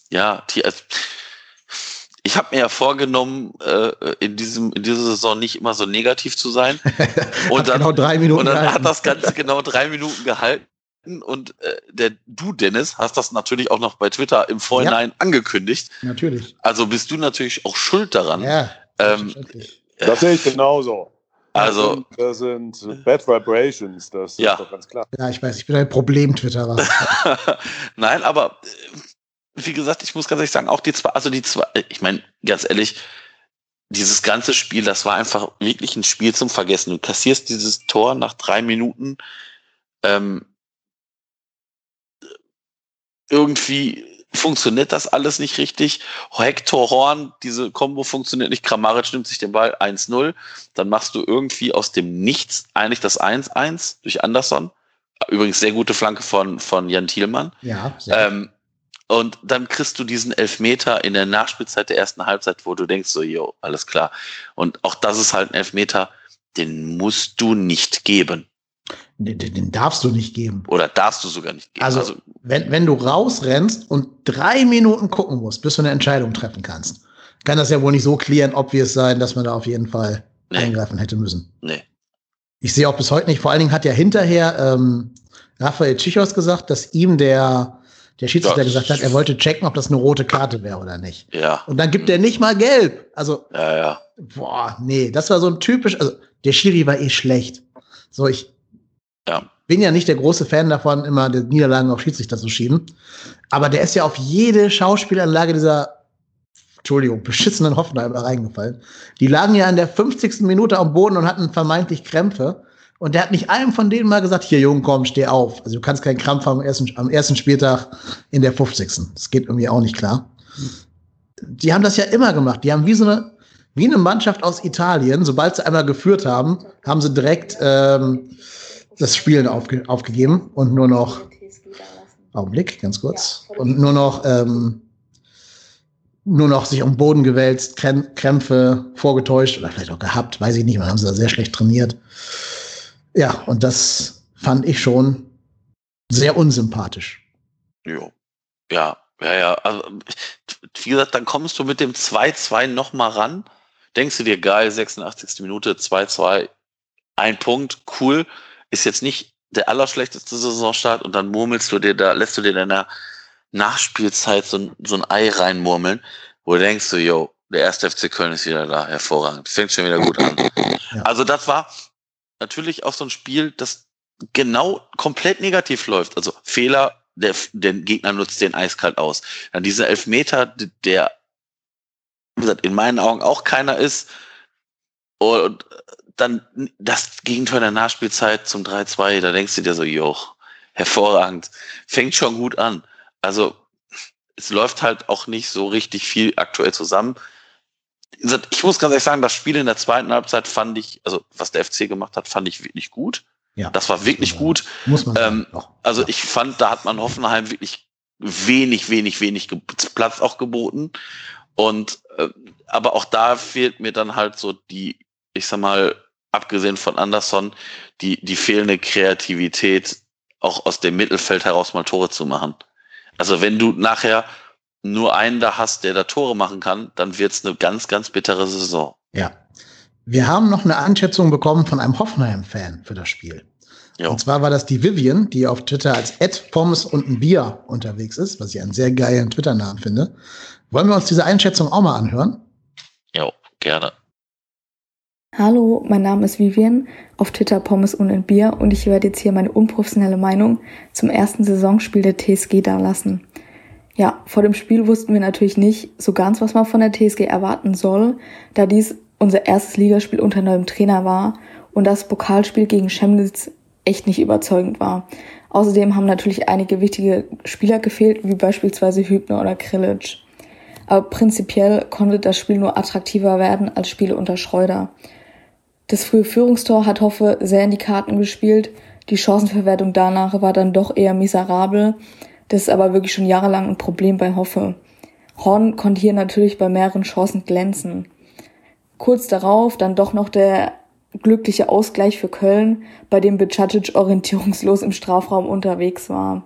ja, die, also, ich habe mir ja vorgenommen, äh, in, diesem, in dieser Saison nicht immer so negativ zu sein. Und dann, genau drei Minuten und dann gehalten. hat das Ganze genau drei Minuten gehalten. Und äh, der, du, Dennis, hast das natürlich auch noch bei Twitter im Vorhinein ja. angekündigt. Natürlich. Also bist du natürlich auch schuld daran. Ja, ähm, das sehe ich genauso. Also, das sind, das sind Bad Vibrations, das ja. ist doch ganz klar. Ja, ich weiß, ich bin ein Problem-Twitterer. Nein, aber äh, wie gesagt, ich muss ganz ehrlich sagen, auch die zwei, also die zwei, ich meine, ganz ehrlich, dieses ganze Spiel, das war einfach wirklich ein Spiel zum Vergessen. Du kassierst dieses Tor nach drei Minuten ähm, irgendwie funktioniert das alles nicht richtig. Hector Horn, diese Combo funktioniert nicht. Kramaric nimmt sich den Ball 1-0. Dann machst du irgendwie aus dem Nichts eigentlich das 1-1 durch Anderson. Übrigens sehr gute Flanke von, von Jan Thielmann. Ja. Ähm, und dann kriegst du diesen Elfmeter in der Nachspielzeit der ersten Halbzeit, wo du denkst, so, jo, alles klar. Und auch das ist halt ein Elfmeter, den musst du nicht geben. Den, den darfst du nicht geben. Oder darfst du sogar nicht geben. Also, also, wenn, wenn du rausrennst und drei Minuten gucken musst, bis du eine Entscheidung treffen kannst, kann das ja wohl nicht so klären, obvious sein, dass man da auf jeden Fall nee. eingreifen hätte müssen. Nee. Ich sehe auch bis heute nicht. Vor allen Dingen hat ja hinterher ähm, Raphael Tschichos gesagt, dass ihm der, der Schiedsrichter gesagt hat, er wollte checken, ob das eine rote Karte wäre oder nicht. Ja. Und dann gibt er nicht mal gelb. Also, ja, ja. boah, nee, das war so ein typisch, also der Schiri war eh schlecht. So, ich ja. bin ja nicht der große Fan davon, immer die Niederlagen auf Schiedsrichter zu schieben. Aber der ist ja auf jede Schauspielanlage dieser Entschuldigung, beschissenen Hoffenheimer reingefallen. Die lagen ja in der 50. Minute am Boden und hatten vermeintlich Krämpfe. Und der hat nicht einem von denen mal gesagt, hier Jungen, komm, steh auf. Also du kannst keinen Krampf haben am ersten, am ersten Spieltag in der 50. Das geht irgendwie auch nicht klar. Die haben das ja immer gemacht. Die haben wie so eine, wie eine Mannschaft aus Italien, sobald sie einmal geführt haben, haben sie direkt ähm, das Spielen aufge aufgegeben und nur noch Augenblick, ganz kurz. Und nur noch ähm, nur noch sich um Boden gewälzt, Krämpfe vorgetäuscht oder vielleicht auch gehabt, weiß ich nicht, man haben sie da sehr schlecht trainiert. Ja, und das fand ich schon sehr unsympathisch. Jo. Ja, ja, ja. Also, wie gesagt, dann kommst du mit dem 2-2 nochmal ran. Denkst du dir, geil, 86. Minute, 2-2, ein Punkt, cool. Ist jetzt nicht der allerschlechteste Saisonstart und dann murmelst du dir da, lässt du dir deiner Nachspielzeit so, so ein Ei reinmurmeln, wo du denkst du, yo, der erste FC Köln ist wieder da, hervorragend. Fängt schon wieder gut an. Ja. Also das war natürlich auch so ein Spiel, das genau komplett negativ läuft. Also Fehler, der, der Gegner nutzt den eiskalt aus. Dann dieser Elfmeter, der wie gesagt, in meinen Augen auch keiner ist. Und dann das Gegenteil der Nachspielzeit zum 3-2, da denkst du dir so, jo, hervorragend. Fängt schon gut an. Also es läuft halt auch nicht so richtig viel aktuell zusammen. Ich muss ganz ehrlich sagen, das Spiel in der zweiten Halbzeit fand ich, also was der FC gemacht hat, fand ich wirklich gut. Ja, das war wirklich das gut. Muss man. Ähm, also ich fand, da hat man Hoffenheim wirklich wenig, wenig, wenig Platz auch geboten. Und äh, aber auch da fehlt mir dann halt so die, ich sag mal, abgesehen von Anderson, die, die fehlende Kreativität, auch aus dem Mittelfeld heraus mal Tore zu machen. Also wenn du nachher nur einen da hast, der da Tore machen kann, dann wird es eine ganz, ganz bittere Saison. Ja. Wir haben noch eine Einschätzung bekommen von einem Hoffenheim-Fan für das Spiel. Jo. Und zwar war das die Vivian, die auf Twitter als Ed Pommes und ein Bier unterwegs ist, was ich einen sehr geilen Twitter-Namen finde. Wollen wir uns diese Einschätzung auch mal anhören? Jo, gerne. Hallo, mein Name ist Vivian, auf Twitter Pommes und ein Bier und ich werde jetzt hier meine unprofessionelle Meinung zum ersten Saisonspiel der TSG dalassen. Ja, vor dem Spiel wussten wir natürlich nicht so ganz, was man von der TSG erwarten soll, da dies unser erstes Ligaspiel unter neuem Trainer war und das Pokalspiel gegen Chemnitz echt nicht überzeugend war. Außerdem haben natürlich einige wichtige Spieler gefehlt, wie beispielsweise Hübner oder Krilic. Aber prinzipiell konnte das Spiel nur attraktiver werden als Spiele unter Schreuder. Das frühe Führungstor hat Hoffe sehr in die Karten gespielt. Die Chancenverwertung danach war dann doch eher miserabel. Das ist aber wirklich schon jahrelang ein Problem bei Hoffe. Horn konnte hier natürlich bei mehreren Chancen glänzen. Kurz darauf dann doch noch der glückliche Ausgleich für Köln, bei dem Bicacic orientierungslos im Strafraum unterwegs war.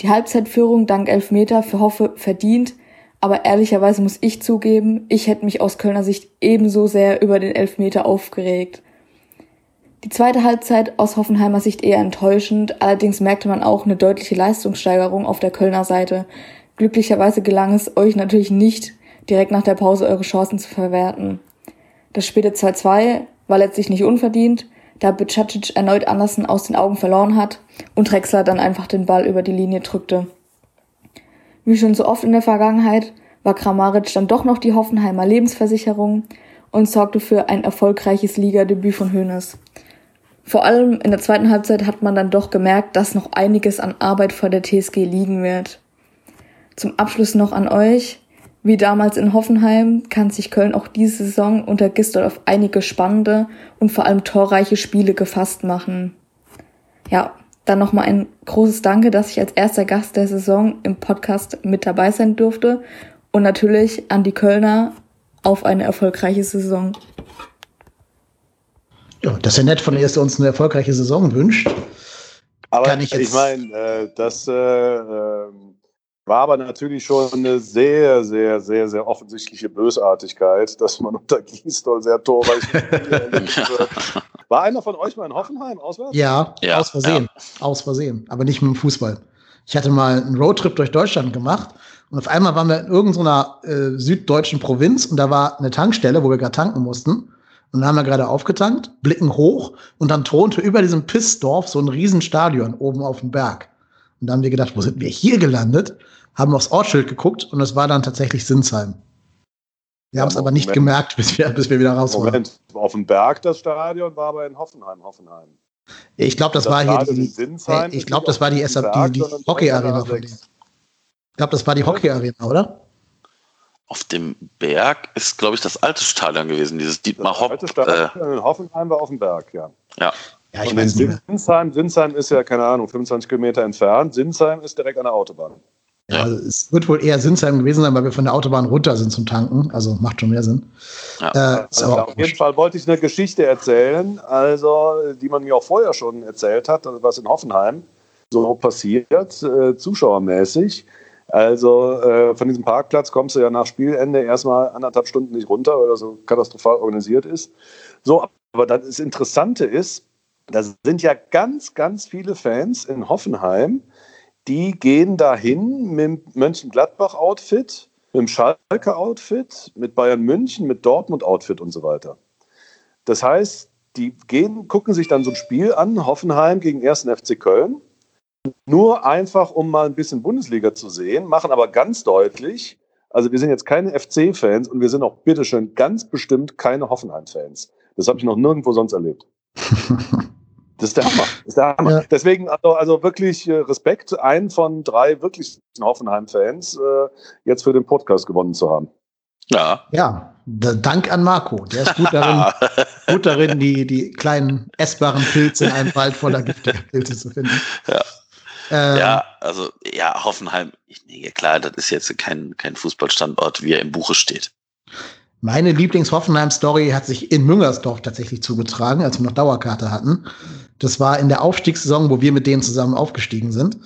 Die Halbzeitführung dank Elfmeter für Hoffe verdient, aber ehrlicherweise muss ich zugeben, ich hätte mich aus Kölner Sicht ebenso sehr über den Elfmeter aufgeregt. Die zweite Halbzeit aus Hoffenheimer Sicht eher enttäuschend, allerdings merkte man auch eine deutliche Leistungssteigerung auf der Kölner Seite. Glücklicherweise gelang es euch natürlich nicht, direkt nach der Pause eure Chancen zu verwerten. Das späte 2-2 war letztlich nicht unverdient, da Bicacic erneut Andersen aus den Augen verloren hat und Drexler dann einfach den Ball über die Linie drückte. Wie schon so oft in der Vergangenheit war Kramaric dann doch noch die Hoffenheimer Lebensversicherung und sorgte für ein erfolgreiches Ligadebüt von Hoeneß. Vor allem in der zweiten Halbzeit hat man dann doch gemerkt, dass noch einiges an Arbeit vor der TSG liegen wird. Zum Abschluss noch an euch. Wie damals in Hoffenheim kann sich Köln auch diese Saison unter Gistol auf einige spannende und vor allem torreiche Spiele gefasst machen. Ja, dann nochmal ein großes Danke, dass ich als erster Gast der Saison im Podcast mit dabei sein durfte und natürlich an die Kölner auf eine erfolgreiche Saison. Ja, das ist ja nett von ihr, dass ihr uns eine erfolgreiche Saison wünscht. Aber Kann ich, ich meine, äh, das äh, äh, war aber natürlich schon eine sehr, sehr, sehr, sehr offensichtliche Bösartigkeit, dass man unter Gisdol sehr torreich War einer von euch mal in Hoffenheim auswärts? Ja, ja aus Versehen. Ja. Aus Versehen, aber nicht mit dem Fußball. Ich hatte mal einen Roadtrip durch Deutschland gemacht und auf einmal waren wir in irgendeiner äh, süddeutschen Provinz und da war eine Tankstelle, wo wir gerade tanken mussten. Und dann haben wir gerade aufgetankt, blicken hoch und dann thronte über diesem Pissdorf so ein Riesenstadion oben auf dem Berg. Und da haben wir gedacht, wo sind wir hier gelandet? Haben aufs Ortsschild geguckt und es war dann tatsächlich Sinsheim. Wir ja, haben es aber nicht gemerkt, bis wir, bis wir wieder raus waren. Moment, auf dem Berg das Stadion war aber in Hoffenheim, Hoffenheim. Ich glaube, das, das, war hier die, ich glaube, das war die, die, die Hockey-Arena. Ich glaube, das war die Hockey-Arena, oder? Auf dem Berg ist, glaube ich, das alte Stadion gewesen, dieses Dietmar Hopp. Das alte Stadion äh, in Hoffenheim war auf dem Berg, ja. Ja. ja ich in Sinsheim, Sinsheim ist ja, keine Ahnung, 25 Kilometer entfernt. Sinsheim ist direkt an der Autobahn. Ja, also es wird wohl eher Sinsheim gewesen sein, weil wir von der Autobahn runter sind zum Tanken. Also macht schon mehr Sinn. Ja. Äh, also auf jeden Fall wollte ich eine Geschichte erzählen, also die man mir auch vorher schon erzählt hat, was in Hoffenheim so passiert, äh, zuschauermäßig. Also äh, von diesem Parkplatz kommst du ja nach Spielende erstmal anderthalb Stunden nicht runter, weil er so katastrophal organisiert ist. So, aber das Interessante ist, da sind ja ganz, ganz viele Fans in Hoffenheim, die gehen dahin mit dem Mönchengladbach-Outfit, mit dem Schalke-Outfit, mit Bayern München, mit Dortmund-Outfit und so weiter. Das heißt, die gehen, gucken sich dann so ein Spiel an, Hoffenheim gegen 1. FC Köln, nur einfach, um mal ein bisschen Bundesliga zu sehen, machen aber ganz deutlich, also wir sind jetzt keine FC-Fans und wir sind auch bitteschön ganz bestimmt keine Hoffenheim-Fans. Das habe ich noch nirgendwo sonst erlebt. Das ist der Hammer. Das ist der Hammer. Ja. Deswegen also, also wirklich äh, Respekt, einen von drei wirklich Hoffenheim-Fans äh, jetzt für den Podcast gewonnen zu haben. Ja. Ja, Dank an Marco. Der ist gut darin, gut darin die, die kleinen essbaren Pilze in einem Wald voller giftiger Pilze zu finden. Ja. Ähm, ja, also ja, Hoffenheim, ich, nee, klar, das ist jetzt kein, kein Fußballstandort, wie er im Buche steht. Meine Lieblings-Hoffenheim-Story hat sich in Müngersdorf tatsächlich zugetragen, als wir noch Dauerkarte hatten. Das war in der Aufstiegssaison, wo wir mit denen zusammen aufgestiegen sind.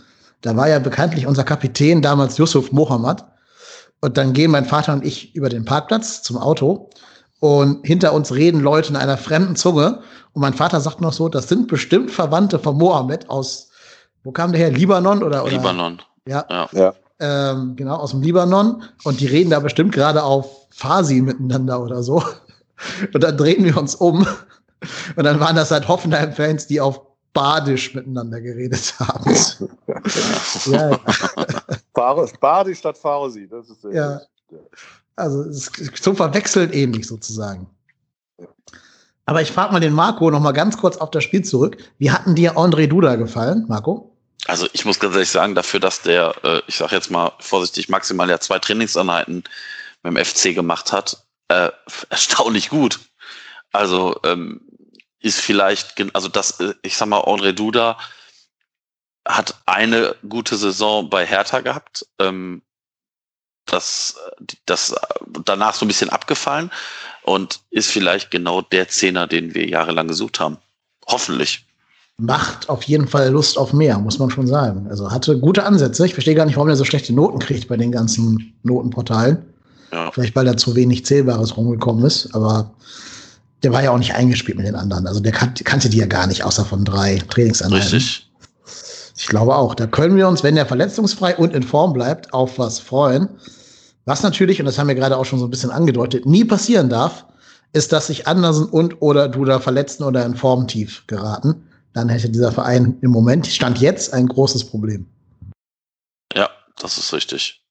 Da war ja bekanntlich unser Kapitän damals Yusuf Mohammed. Und dann gehen mein Vater und ich über den Parkplatz zum Auto. Und hinter uns reden Leute in einer fremden Zunge. Und mein Vater sagt noch so, das sind bestimmt Verwandte von Mohammed aus wo kam der her? Libanon oder? oder? Libanon. Ja. ja. Ähm, genau, aus dem Libanon. Und die reden da bestimmt gerade auf Farsi miteinander oder so. Und dann drehen wir uns um. Und dann waren das halt Hoffenheim-Fans, die auf Badisch miteinander geredet haben. ja, ja. Badisch statt Farsi, das ist ja. Also es ist zum Verwechseln ähnlich sozusagen. Aber ich frage mal den Marco noch mal ganz kurz auf das Spiel zurück. Wie hatten dir André Duda gefallen, Marco? Also ich muss ganz ehrlich sagen, dafür, dass der, äh, ich sage jetzt mal vorsichtig, maximal ja zwei Trainingseinheiten dem FC gemacht hat, äh, erstaunlich gut. Also ähm, ist vielleicht, also das, äh, ich sag mal, André Duda hat eine gute Saison bei Hertha gehabt. Ähm, das, das danach so ein bisschen abgefallen und ist vielleicht genau der Zehner, den wir jahrelang gesucht haben. Hoffentlich macht auf jeden Fall Lust auf mehr, muss man schon sagen. Also hatte gute Ansätze. Ich verstehe gar nicht, warum er so schlechte Noten kriegt bei den ganzen Notenportalen. Ja. Vielleicht, weil da zu wenig Zählbares rumgekommen ist, aber der war ja auch nicht eingespielt mit den anderen. Also der kan kannte die ja gar nicht, außer von drei Trainingseinheiten. Richtig. Ich glaube auch. Da können wir uns, wenn der verletzungsfrei und in Form bleibt, auf was freuen. Was natürlich, und das haben wir gerade auch schon so ein bisschen angedeutet, nie passieren darf, ist, dass sich Andersen und oder du da verletzten oder in Form tief geraten dann hätte dieser Verein im Moment, Stand jetzt, ein großes Problem. Ja, das ist richtig.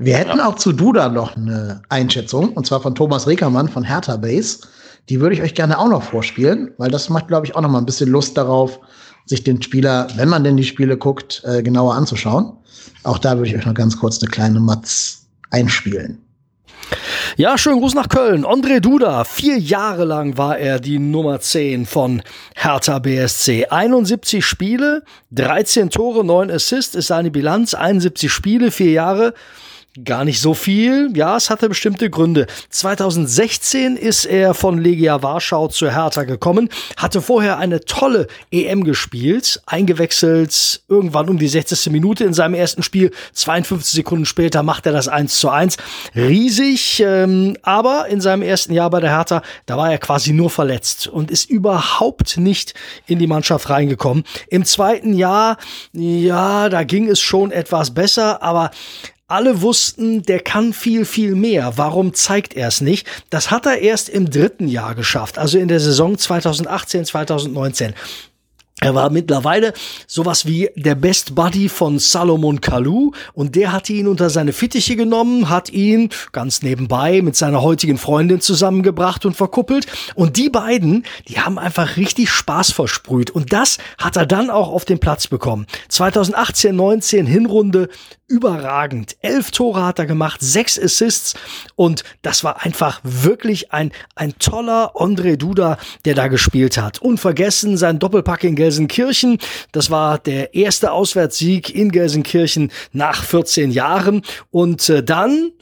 Wir hätten ja. auch zu Duda noch eine Einschätzung, und zwar von Thomas Rekermann von Hertha Base. Die würde ich euch gerne auch noch vorspielen, weil das macht, glaube ich, auch noch mal ein bisschen Lust darauf, sich den Spieler, wenn man denn die Spiele guckt, äh, genauer anzuschauen. Auch da würde ich euch noch ganz kurz eine kleine Matz einspielen. Ja, schönen Gruß nach Köln. André Duda, vier Jahre lang war er die Nummer 10 von Hertha BSC. 71 Spiele, 13 Tore, 9 Assists ist seine Bilanz. 71 Spiele, vier Jahre gar nicht so viel. Ja, es hatte bestimmte Gründe. 2016 ist er von Legia Warschau zu Hertha gekommen, hatte vorher eine tolle EM gespielt, eingewechselt irgendwann um die 60. Minute in seinem ersten Spiel. 52 Sekunden später macht er das 1 zu 1. Riesig, ähm, aber in seinem ersten Jahr bei der Hertha, da war er quasi nur verletzt und ist überhaupt nicht in die Mannschaft reingekommen. Im zweiten Jahr, ja, da ging es schon etwas besser, aber alle wussten, der kann viel, viel mehr. Warum zeigt er es nicht? Das hat er erst im dritten Jahr geschafft, also in der Saison 2018, 2019. Er war mittlerweile sowas wie der Best Buddy von Salomon Kalou und der hat ihn unter seine Fittiche genommen, hat ihn ganz nebenbei mit seiner heutigen Freundin zusammengebracht und verkuppelt und die beiden, die haben einfach richtig Spaß versprüht und das hat er dann auch auf den Platz bekommen. 2018, 19 Hinrunde überragend. Elf Tore hat er gemacht, sechs Assists und das war einfach wirklich ein, ein toller André Duda, der da gespielt hat. Unvergessen sein Doppelpack in Gelsenkirchen. Das war der erste Auswärtssieg in Gelsenkirchen nach 14 Jahren und äh, dann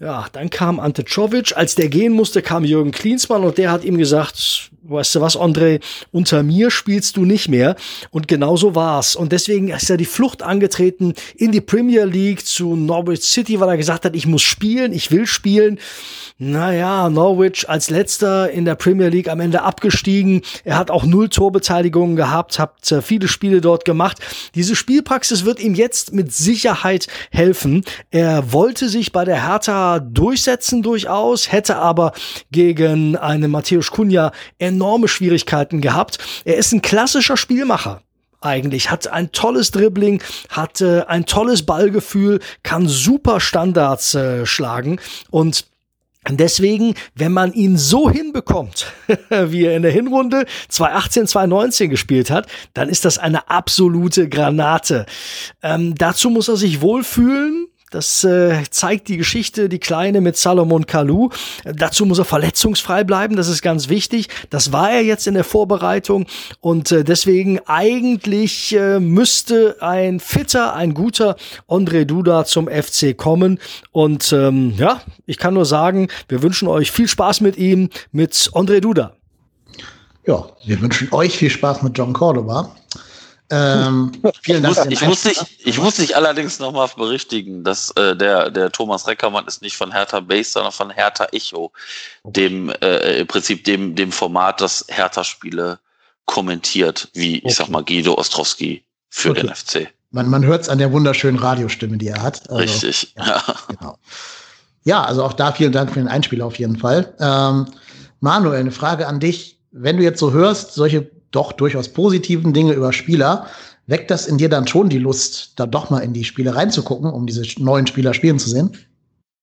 ja, dann kam Ante Czovic. Als der gehen musste, kam Jürgen Klinsmann und der hat ihm gesagt, weißt du was, André, unter mir spielst du nicht mehr. Und genau so war's. Und deswegen ist er die Flucht angetreten in die Premier League zu Norwich City, weil er gesagt hat, ich muss spielen, ich will spielen. Naja, Norwich als letzter in der Premier League am Ende abgestiegen. Er hat auch null Torbeteiligungen gehabt, hat äh, viele Spiele dort gemacht. Diese Spielpraxis wird ihm jetzt mit Sicherheit helfen. Er wollte sich bei der Hertha durchsetzen durchaus, hätte aber gegen einen Matthäus Kunja enorme Schwierigkeiten gehabt. Er ist ein klassischer Spielmacher eigentlich, hat ein tolles Dribbling, hat äh, ein tolles Ballgefühl, kann super Standards äh, schlagen und Deswegen, wenn man ihn so hinbekommt, wie er in der Hinrunde 2018, 2019 gespielt hat, dann ist das eine absolute Granate. Ähm, dazu muss er sich wohlfühlen. Das äh, zeigt die Geschichte, die Kleine mit Salomon Kalou. Dazu muss er verletzungsfrei bleiben, das ist ganz wichtig. Das war er jetzt in der Vorbereitung und äh, deswegen eigentlich äh, müsste ein fitter, ein guter André Duda zum FC kommen. Und ähm, ja, ich kann nur sagen, wir wünschen euch viel Spaß mit ihm, mit André Duda. Ja, wir wünschen euch viel Spaß mit John Cordoba. Ähm, vielen Dank. Ich muss, ich, muss dich, ich muss dich allerdings nochmal berichtigen, dass äh, der, der Thomas Reckermann ist nicht von Hertha Base, sondern von Hertha Echo, dem äh, im Prinzip dem, dem Format, das Hertha-Spiele kommentiert, wie okay. ich sag mal Guido Ostrowski für okay. den FC. Man, man hört es an der wunderschönen Radiostimme, die er hat. Also, Richtig. Ja, genau. ja, also auch da vielen Dank für den Einspiel auf jeden Fall. Ähm, Manuel, eine Frage an dich. Wenn du jetzt so hörst, solche doch durchaus positiven Dinge über Spieler, weckt das in dir dann schon die Lust, da doch mal in die Spiele reinzugucken, um diese neuen Spieler spielen zu sehen?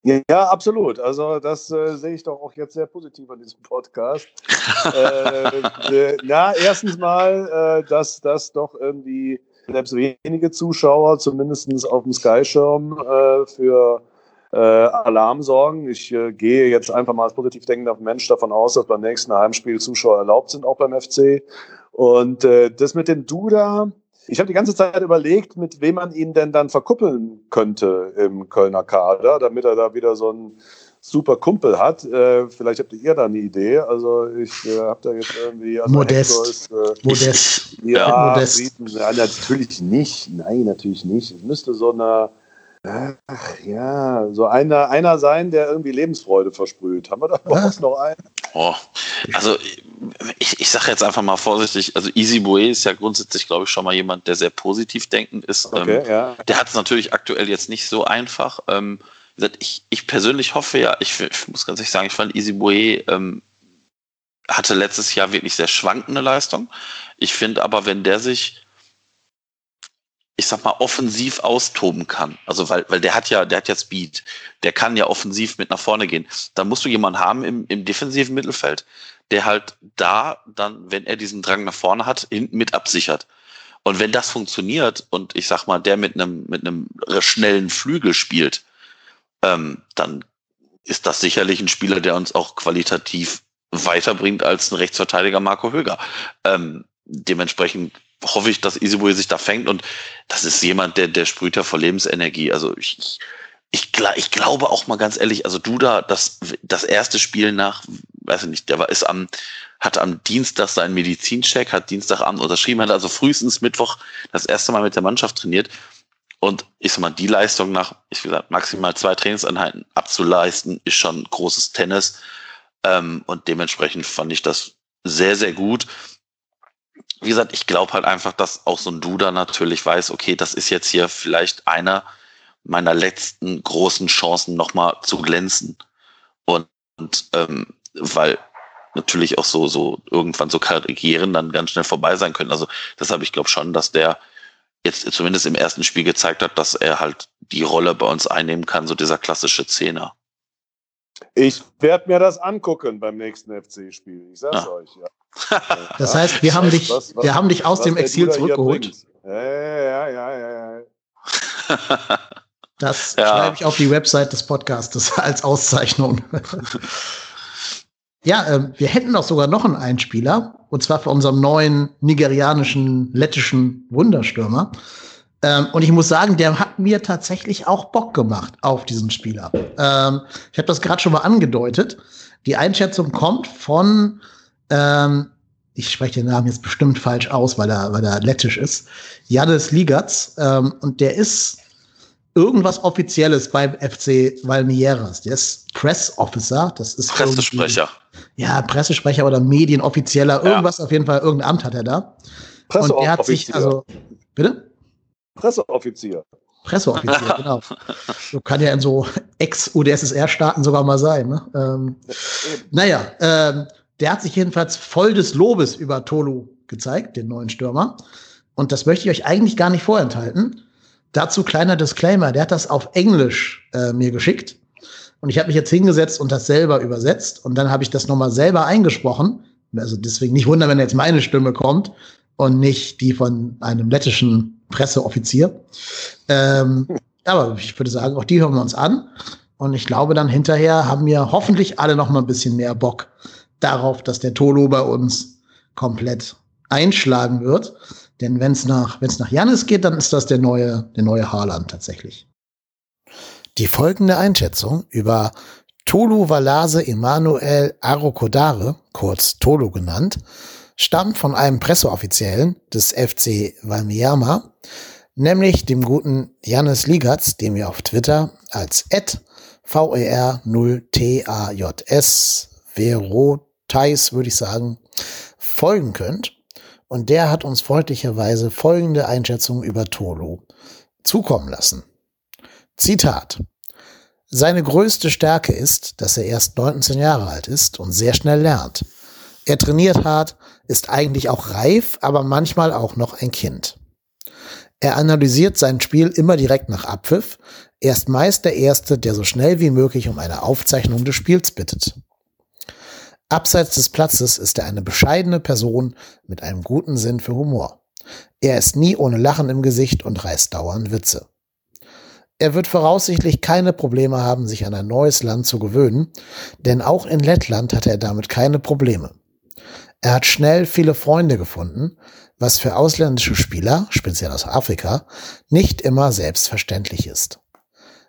Ja, absolut. Also das äh, sehe ich doch auch jetzt sehr positiv an diesem Podcast. äh, äh, na, erstens mal, äh, dass das doch irgendwie selbst wenige Zuschauer, zumindest auf dem Sky-Schirm, äh, für äh, Alarm sorgen. Ich gehe jetzt einfach mal als positiv denkender Mensch davon aus, dass beim nächsten Heimspiel Zuschauer erlaubt sind, auch beim FC. Und äh, das mit dem Duda, ich habe die ganze Zeit überlegt, mit wem man ihn denn dann verkuppeln könnte im Kölner Kader, damit er da wieder so ein super Kumpel hat. Äh, vielleicht habt ihr da eine Idee. Also ich äh, habe da jetzt irgendwie... Also Modest. Ist, äh, Modest. Ja, Modest. Ja, natürlich nicht. Nein, natürlich nicht. Es müsste so eine Ach ja, so einer, einer sein, der irgendwie Lebensfreude versprüht. Haben wir da überhaupt noch einen? Oh, also ich, ich sage jetzt einfach mal vorsichtig, also Easy Boe ist ja grundsätzlich, glaube ich, schon mal jemand, der sehr positiv denkend ist. Okay, ähm, ja. Der hat es natürlich aktuell jetzt nicht so einfach. Ähm, ich, ich persönlich hoffe ja, ich, ich muss ganz ehrlich sagen, ich fand Easy Boe ähm, hatte letztes Jahr wirklich sehr schwankende Leistung. Ich finde aber, wenn der sich ich sag mal, offensiv austoben kann. Also weil, weil der hat ja, der hat ja Speed, der kann ja offensiv mit nach vorne gehen. Da musst du jemanden haben im, im defensiven Mittelfeld, der halt da dann, wenn er diesen Drang nach vorne hat, hinten mit absichert. Und wenn das funktioniert und ich sag mal, der mit einem, mit einem schnellen Flügel spielt, ähm, dann ist das sicherlich ein Spieler, der uns auch qualitativ weiterbringt als ein Rechtsverteidiger Marco Höger. Ähm, dementsprechend hoffe ich, dass Isibue sich da fängt und das ist jemand, der, der sprüht ja vor Lebensenergie. Also ich, ich, ich, ich glaube auch mal ganz ehrlich, also Duda, das, das erste Spiel nach, weiß ich nicht, der war, ist am, hat am Dienstag seinen Medizincheck, hat Dienstagabend unterschrieben, hat also frühestens Mittwoch das erste Mal mit der Mannschaft trainiert. Und ich sag mal, die Leistung nach, ich gesagt, maximal zwei Trainingseinheiten abzuleisten, ist schon großes Tennis. Ähm, und dementsprechend fand ich das sehr, sehr gut. Wie gesagt, ich glaube halt einfach, dass auch so ein Duda natürlich weiß, okay, das ist jetzt hier vielleicht einer meiner letzten großen Chancen nochmal zu glänzen. Und, und ähm, weil natürlich auch so, so irgendwann so Karrieren dann ganz schnell vorbei sein können. Also deshalb, ich glaube schon, dass der jetzt zumindest im ersten Spiel gezeigt hat, dass er halt die Rolle bei uns einnehmen kann, so dieser klassische Zehner. Ich werde mir das angucken beim nächsten FC-Spiel. Ich sag's ja. euch, ja. Das heißt, wir haben dich, was, was, wir haben dich aus dem Exil zurückgeholt. Ja, ja, ja, ja, ja. Das ja. schreibe ich auf die Website des Podcastes als Auszeichnung. ja, äh, wir hätten doch sogar noch einen Einspieler, und zwar für unseren neuen nigerianischen, lettischen Wunderstürmer. Ähm, und ich muss sagen, der hat mir tatsächlich auch Bock gemacht auf diesen Spieler. Ähm, ich habe das gerade schon mal angedeutet. Die Einschätzung kommt von, ähm, ich spreche den Namen jetzt bestimmt falsch aus, weil er, weil er lettisch ist, Janis Ligatz. Ähm, und der ist irgendwas Offizielles beim FC Valmieras. Der ist Press Officer. Das ist Pressesprecher. Ja, Pressesprecher oder Medienoffizieller. Irgendwas ja. auf jeden Fall. Irgendein Amt hat er da. Und der hat sich, also, bitte? Presseoffizier. Presseoffizier, genau. So kann ja in so Ex-UdSSR-Staaten sogar mal sein. Ne? Ähm, naja, ähm, der hat sich jedenfalls voll des Lobes über Tolu gezeigt, den neuen Stürmer. Und das möchte ich euch eigentlich gar nicht vorenthalten. Dazu kleiner Disclaimer, der hat das auf Englisch äh, mir geschickt. Und ich habe mich jetzt hingesetzt und das selber übersetzt. Und dann habe ich das nochmal selber eingesprochen. Also deswegen nicht wundern, wenn jetzt meine Stimme kommt und nicht die von einem lettischen Presseoffizier. Ähm, aber ich würde sagen, auch die hören wir uns an. Und ich glaube, dann hinterher haben wir hoffentlich alle noch mal ein bisschen mehr Bock darauf, dass der Tolo bei uns komplett einschlagen wird. Denn wenn es nach, wenn's nach Janis geht, dann ist das der neue, der neue Haaland tatsächlich. Die folgende Einschätzung über Tolu Valase Emanuel Arokodare, kurz Tolo genannt, stammt von einem Presseoffiziellen des FC Valmiama, nämlich dem guten Janis Ligatz, dem ihr auf Twitter als VER0TAJS Verotais, würde ich sagen, folgen könnt. Und der hat uns freundlicherweise folgende Einschätzung über Tolu zukommen lassen. Zitat. Seine größte Stärke ist, dass er erst 19 Jahre alt ist und sehr schnell lernt. Er trainiert hart, ist eigentlich auch reif, aber manchmal auch noch ein Kind. Er analysiert sein Spiel immer direkt nach Abpfiff. Er ist meist der Erste, der so schnell wie möglich um eine Aufzeichnung des Spiels bittet. Abseits des Platzes ist er eine bescheidene Person mit einem guten Sinn für Humor. Er ist nie ohne Lachen im Gesicht und reißt dauernd Witze. Er wird voraussichtlich keine Probleme haben, sich an ein neues Land zu gewöhnen, denn auch in Lettland hat er damit keine Probleme. Er hat schnell viele Freunde gefunden, was für ausländische Spieler, speziell aus Afrika, nicht immer selbstverständlich ist.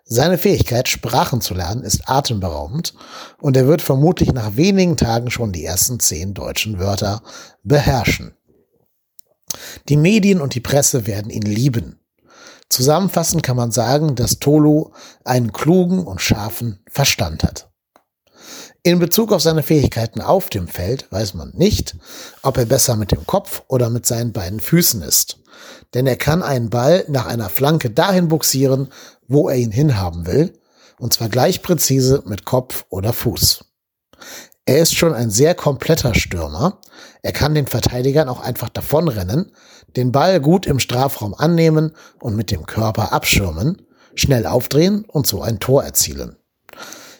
Seine Fähigkeit, Sprachen zu lernen, ist atemberaubend und er wird vermutlich nach wenigen Tagen schon die ersten zehn deutschen Wörter beherrschen. Die Medien und die Presse werden ihn lieben. Zusammenfassend kann man sagen, dass Tolu einen klugen und scharfen Verstand hat. In Bezug auf seine Fähigkeiten auf dem Feld weiß man nicht, ob er besser mit dem Kopf oder mit seinen beiden Füßen ist. Denn er kann einen Ball nach einer Flanke dahin buxieren, wo er ihn hinhaben will, und zwar gleich präzise mit Kopf oder Fuß. Er ist schon ein sehr kompletter Stürmer. Er kann den Verteidigern auch einfach davonrennen, den Ball gut im Strafraum annehmen und mit dem Körper abschirmen, schnell aufdrehen und so ein Tor erzielen.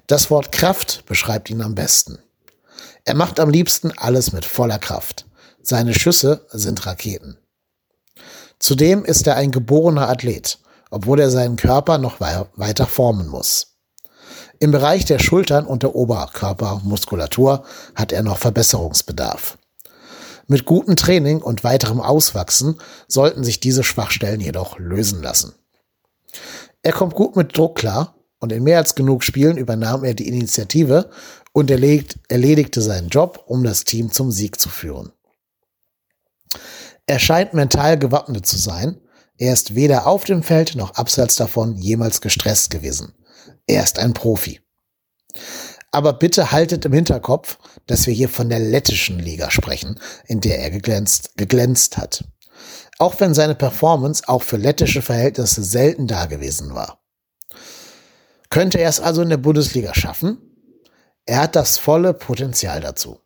Das Wort Kraft beschreibt ihn am besten. Er macht am liebsten alles mit voller Kraft. Seine Schüsse sind Raketen. Zudem ist er ein geborener Athlet, obwohl er seinen Körper noch weiter formen muss. Im Bereich der Schultern und der Oberkörpermuskulatur hat er noch Verbesserungsbedarf. Mit gutem Training und weiterem Auswachsen sollten sich diese Schwachstellen jedoch lösen lassen. Er kommt gut mit Druck klar und in mehr als genug Spielen übernahm er die Initiative und erledigte seinen Job, um das Team zum Sieg zu führen. Er scheint mental gewappnet zu sein. Er ist weder auf dem Feld noch abseits davon jemals gestresst gewesen. Er ist ein Profi. Aber bitte haltet im Hinterkopf, dass wir hier von der lettischen Liga sprechen, in der er geglänzt, geglänzt hat. Auch wenn seine Performance auch für lettische Verhältnisse selten dagewesen war. Könnte er es also in der Bundesliga schaffen? Er hat das volle Potenzial dazu.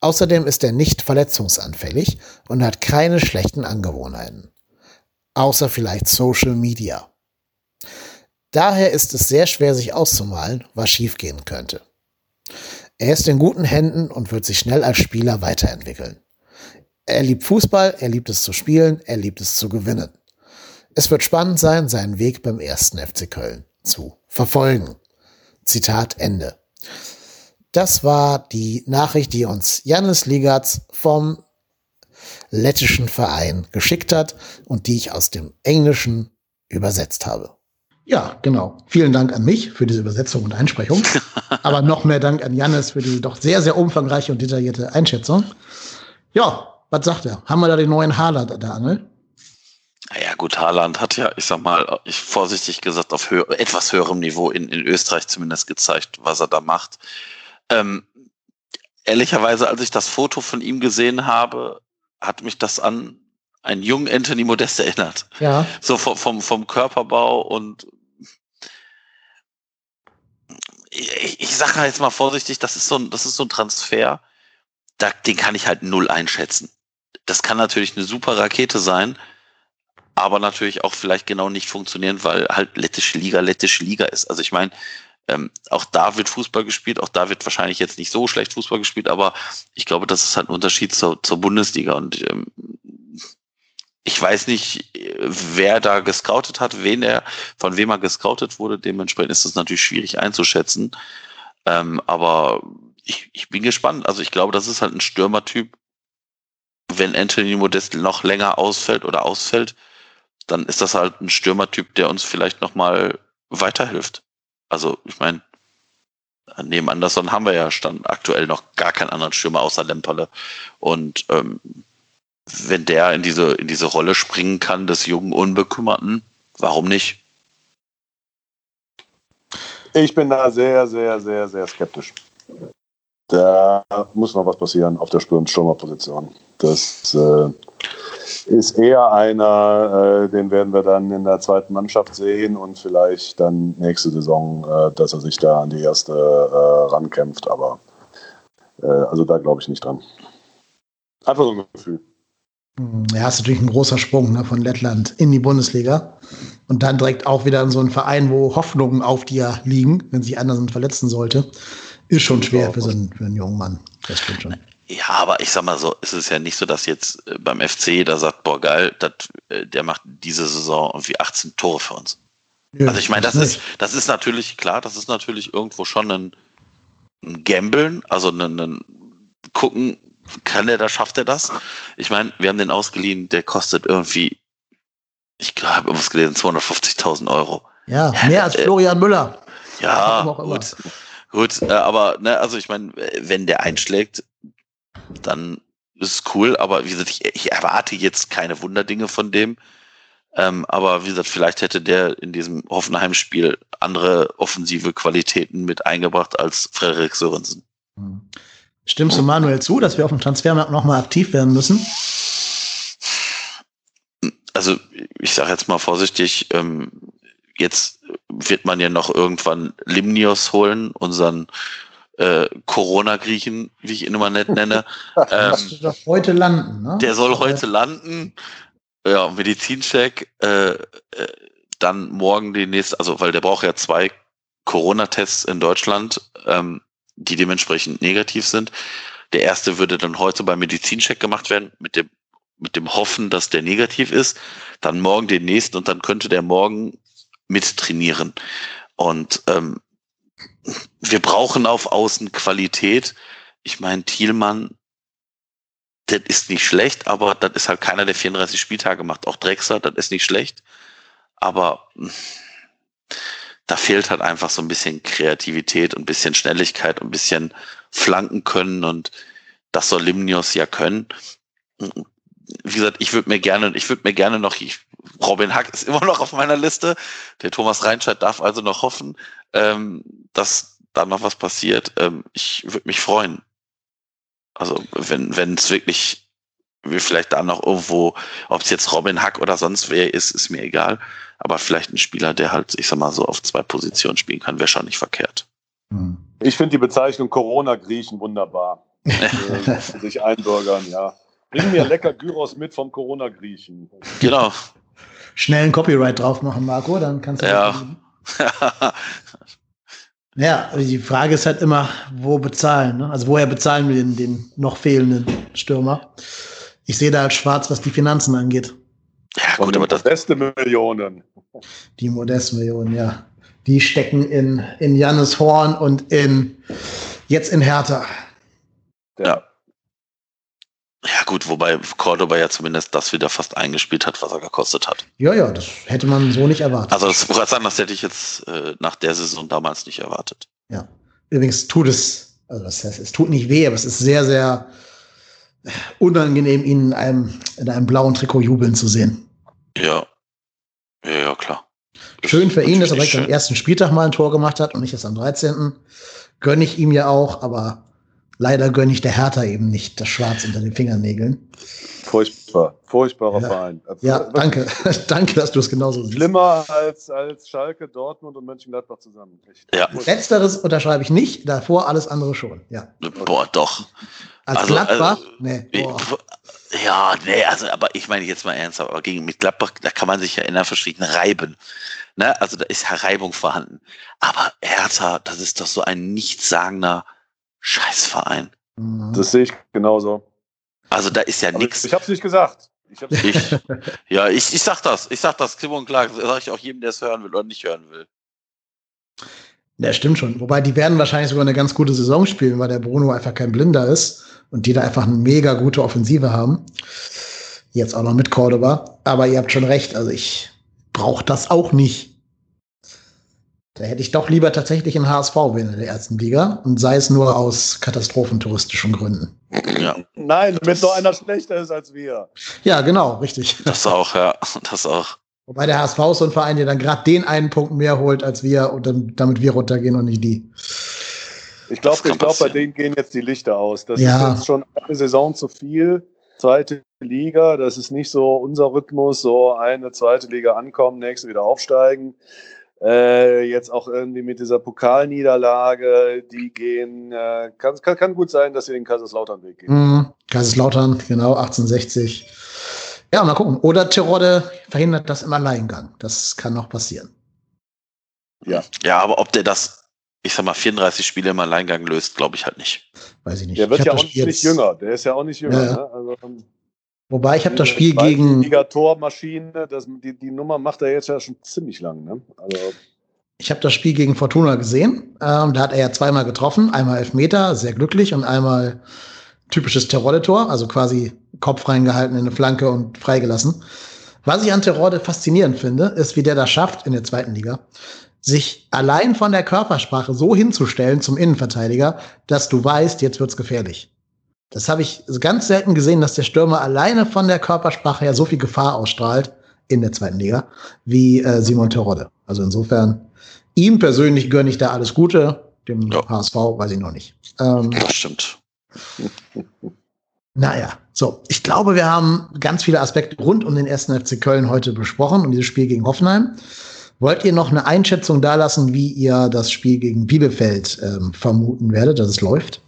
Außerdem ist er nicht verletzungsanfällig und hat keine schlechten Angewohnheiten. Außer vielleicht Social Media. Daher ist es sehr schwer sich auszumalen, was schiefgehen könnte. Er ist in guten Händen und wird sich schnell als Spieler weiterentwickeln. Er liebt Fußball, er liebt es zu spielen, er liebt es zu gewinnen. Es wird spannend sein, seinen Weg beim ersten FC Köln zu verfolgen. Zitat Ende. Das war die Nachricht, die uns Janis Ligatz vom lettischen Verein geschickt hat und die ich aus dem Englischen übersetzt habe. Ja, genau. Vielen Dank an mich für diese Übersetzung und Einsprechung. Aber noch mehr Dank an Janis für die doch sehr, sehr umfangreiche und detaillierte Einschätzung. Ja, was sagt er? Haben wir da den neuen Haaland an der Angel? Naja, gut, Haaland hat ja, ich sag mal, ich vorsichtig gesagt, auf höher, etwas höherem Niveau in, in Österreich zumindest gezeigt, was er da macht. Ähm, ehrlicherweise, als ich das Foto von ihm gesehen habe, hat mich das an einen jungen Anthony Modest erinnert. Ja. So vom, vom, vom Körperbau und ich, ich sage jetzt mal vorsichtig, das ist so ein, das ist so ein Transfer, da, den kann ich halt null einschätzen. Das kann natürlich eine super Rakete sein, aber natürlich auch vielleicht genau nicht funktionieren, weil halt lettische Liga lettische Liga ist. Also ich meine, ähm, auch da wird Fußball gespielt, auch da wird wahrscheinlich jetzt nicht so schlecht Fußball gespielt, aber ich glaube, das ist halt ein Unterschied zur, zur Bundesliga und ähm, ich weiß nicht, wer da gescoutet hat, wen er, von wem er gescoutet wurde. Dementsprechend ist das natürlich schwierig einzuschätzen. Ähm, aber ich, ich bin gespannt. Also ich glaube, das ist halt ein Stürmertyp. Wenn Anthony Modest noch länger ausfällt oder ausfällt, dann ist das halt ein Stürmertyp, der uns vielleicht nochmal weiterhilft. Also, ich meine, neben Anderson haben wir ja stand aktuell noch gar keinen anderen Stürmer außer Lemperle. Und ähm, wenn der in diese, in diese Rolle springen kann des jungen Unbekümmerten, warum nicht? Ich bin da sehr, sehr, sehr, sehr skeptisch. Da muss noch was passieren auf der Stürmerposition. Das äh, ist eher einer, äh, den werden wir dann in der zweiten Mannschaft sehen und vielleicht dann nächste Saison, äh, dass er sich da an die erste äh, rankämpft. Aber äh, also da glaube ich nicht dran. Einfach so ein Gefühl. Hm, ja, ist natürlich ein großer Sprung ne, von Lettland in die Bundesliga. Und dann direkt auch wieder in so einen Verein, wo Hoffnungen auf dir liegen, wenn sich Andersen verletzen sollte. Ist schon schwer für so einen, für einen jungen Mann. Das stimmt schon. Ja, aber ich sag mal so, es ist ja nicht so, dass jetzt äh, beim FC da sagt, boah, geil, dat, äh, der macht diese Saison irgendwie 18 Tore für uns. Ja, also ich meine, das ist, das ist natürlich, klar, das ist natürlich irgendwo schon ein, ein Gambeln, also ein, ein gucken, kann er das, schafft er das? Ich meine, wir haben den ausgeliehen, der kostet irgendwie, ich habe irgendwas gelesen, 250.000 Euro. Ja, mehr als Florian Müller. Ja, gut. Gut, äh, aber ne, also ich meine, wenn der einschlägt, dann ist es cool, aber wie gesagt, ich, ich erwarte jetzt keine Wunderdinge von dem. Ähm, aber wie gesagt, vielleicht hätte der in diesem Hoffenheim-Spiel andere offensive Qualitäten mit eingebracht als Frederik Sörensen. Hm. Stimmst du Manuel zu, dass wir auf dem Transfermarkt nochmal aktiv werden müssen? Also ich sage jetzt mal vorsichtig, ähm, jetzt wird man ja noch irgendwann Limnios holen, unseren äh, Corona-Griechen, wie ich ihn immer nett nenne. ähm, doch heute landen, ne? Der soll heute landen. Ja, Medizincheck. Äh, äh, dann morgen die nächste, also weil der braucht ja zwei Corona-Tests in Deutschland, ähm, die dementsprechend negativ sind. Der erste würde dann heute beim Medizincheck gemacht werden, mit dem mit dem Hoffen, dass der negativ ist, dann morgen den nächsten und dann könnte der morgen mit trainieren. Und ähm, wir brauchen auf Außen Qualität. Ich meine, Thielmann, das ist nicht schlecht, aber das ist halt keiner, der 34 Spieltage macht. Auch Drexler, das ist nicht schlecht. Aber da fehlt halt einfach so ein bisschen Kreativität und ein bisschen Schnelligkeit und ein bisschen Flanken können und das soll Limnios ja können. Wie gesagt, ich würde mir gerne, ich würde mir gerne noch, ich, Robin Hack ist immer noch auf meiner Liste. Der Thomas Reinscheid darf also noch hoffen, ähm, dass da noch was passiert. Ähm, ich würde mich freuen. Also wenn wenn es wirklich wir vielleicht da noch irgendwo, ob es jetzt Robin Hack oder sonst wer ist, ist mir egal. Aber vielleicht ein Spieler, der halt, ich sag mal, so auf zwei Positionen spielen kann, wäre schon nicht verkehrt. Hm. Ich finde die Bezeichnung Corona-Griechen wunderbar. äh, sich einbürgern, ja. Bring mir lecker Gyros mit vom Corona-Griechen. Genau. Schnell ein Copyright drauf machen, Marco, dann kannst du. Ja. ja, die Frage ist halt immer, wo bezahlen. Ne? Also woher bezahlen wir den, den noch fehlenden Stürmer? ich sehe da halt schwarz, was die Finanzen angeht. Ja, gut, aber das beste Millionen. Die Modestmillionen, ja. Die stecken in, in Jannis Horn und in jetzt in Hertha. Ja. Ja, gut, wobei Cordoba ja zumindest das wieder fast eingespielt hat, was er gekostet hat. Ja, ja, das hätte man so nicht erwartet. Also, das wollte sagen, das hätte ich jetzt äh, nach der Saison damals nicht erwartet. Ja. Übrigens tut es, also das heißt, es tut nicht weh, aber es ist sehr, sehr unangenehm, ihn in einem, in einem blauen Trikot jubeln zu sehen. Ja. Ja, ja, klar. Schön für ihn, dass er direkt schön. am ersten Spieltag mal ein Tor gemacht hat und nicht erst am 13. Gönne ich ihm ja auch, aber leider gönne ich der Hertha eben nicht das Schwarz unter den Fingernägeln. Furchtbar, furchtbarer ja. Verein. Ja, danke, danke, dass du es genauso siehst. Schlimmer als, als Schalke, Dortmund und Mönchengladbach zusammen. Ja. Letzteres unterschreibe ich nicht, davor alles andere schon. Ja. Boah, doch. Als also, Gladbach? Also, nee. Ja, nee, also, aber ich meine jetzt mal ernsthaft, aber gegen mit Gladbach, da kann man sich ja in der Verschwiegen reiben. Ne? Also da ist ja Reibung vorhanden. Aber Hertha, das ist doch so ein nichtssagender Scheißverein. Mhm. Das sehe ich genauso. Also da ist ja nichts. Ich, ich habe es nicht gesagt. Ich, ich ja, ich, ich sag das. Ich sag das klipp und klar. Das sage ich auch jedem, der es hören will oder nicht hören will. Ja, stimmt schon. Wobei die werden wahrscheinlich sogar eine ganz gute Saison spielen, weil der Bruno einfach kein Blinder ist und die da einfach eine mega gute Offensive haben. Jetzt auch noch mit Cordoba. Aber ihr habt schon recht. Also ich brauche das auch nicht. Da hätte ich doch lieber tatsächlich in HSV in der ersten Liga und sei es nur aus katastrophentouristischen Gründen. Ja. Nein, damit noch einer schlechter ist als wir. Ja, genau, richtig. Das auch, ja, das auch. Wobei der HSV ist so ein Verein, der dann gerade den einen Punkt mehr holt als wir und dann, damit wir runtergehen und nicht die. Ich glaube, ich glaub, bei denen gehen jetzt die Lichter aus. Das ja. ist jetzt schon eine Saison zu viel. Zweite Liga, das ist nicht so unser Rhythmus, so eine zweite Liga ankommen, nächste wieder aufsteigen. Äh, jetzt auch irgendwie mit dieser Pokalniederlage, die gehen, äh, kann, kann, kann gut sein, dass sie den Kaiserslautern-Weg gehen. Mhm. Kaiserslautern, genau, 1860. Ja, mal gucken. Oder Tirode verhindert das im Alleingang. Das kann noch passieren. Ja. Ja, aber ob der das, ich sag mal, 34 Spiele im Alleingang löst, glaube ich halt nicht. Weiß ich nicht. Der wird ja auch nicht jünger. Der ist ja auch nicht jünger. Ja. Ne? Also, Wobei ich habe das Spiel gegen. Tormaschine, das, die, die Nummer macht er jetzt ja schon ziemlich lang. Ne? Also ich habe das Spiel gegen Fortuna gesehen. Ähm, da hat er ja zweimal getroffen. Einmal Elfmeter, sehr glücklich, und einmal typisches Terodde-Tor, also quasi Kopf reingehalten in eine Flanke und freigelassen. Was ich an Terodde faszinierend finde, ist, wie der das schafft in der zweiten Liga, sich allein von der Körpersprache so hinzustellen zum Innenverteidiger, dass du weißt, jetzt wird's gefährlich. Das habe ich ganz selten gesehen, dass der Stürmer alleine von der Körpersprache her so viel Gefahr ausstrahlt in der zweiten Liga wie äh, Simon Terodde. Also insofern, ihm persönlich gönne ich da alles Gute, dem ja. HSV weiß ich noch nicht. Ähm, das stimmt. Naja, so, ich glaube, wir haben ganz viele Aspekte rund um den ersten FC Köln heute besprochen, um dieses Spiel gegen Hoffenheim. Wollt ihr noch eine Einschätzung dalassen, wie ihr das Spiel gegen Bielefeld ähm, vermuten werdet, dass es läuft?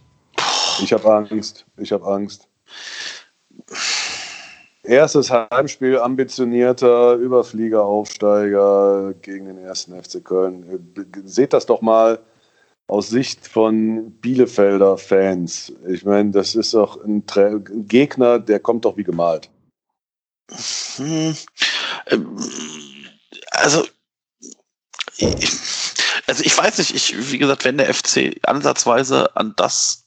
Ich habe Angst. Ich habe Angst. Erstes Heimspiel, ambitionierter Überflieger, Aufsteiger gegen den ersten FC Köln. Seht das doch mal aus Sicht von Bielefelder Fans. Ich meine, das ist doch ein, ein Gegner, der kommt doch wie gemalt. Hm, also, also ich weiß nicht, ich, wie gesagt, wenn der FC ansatzweise an das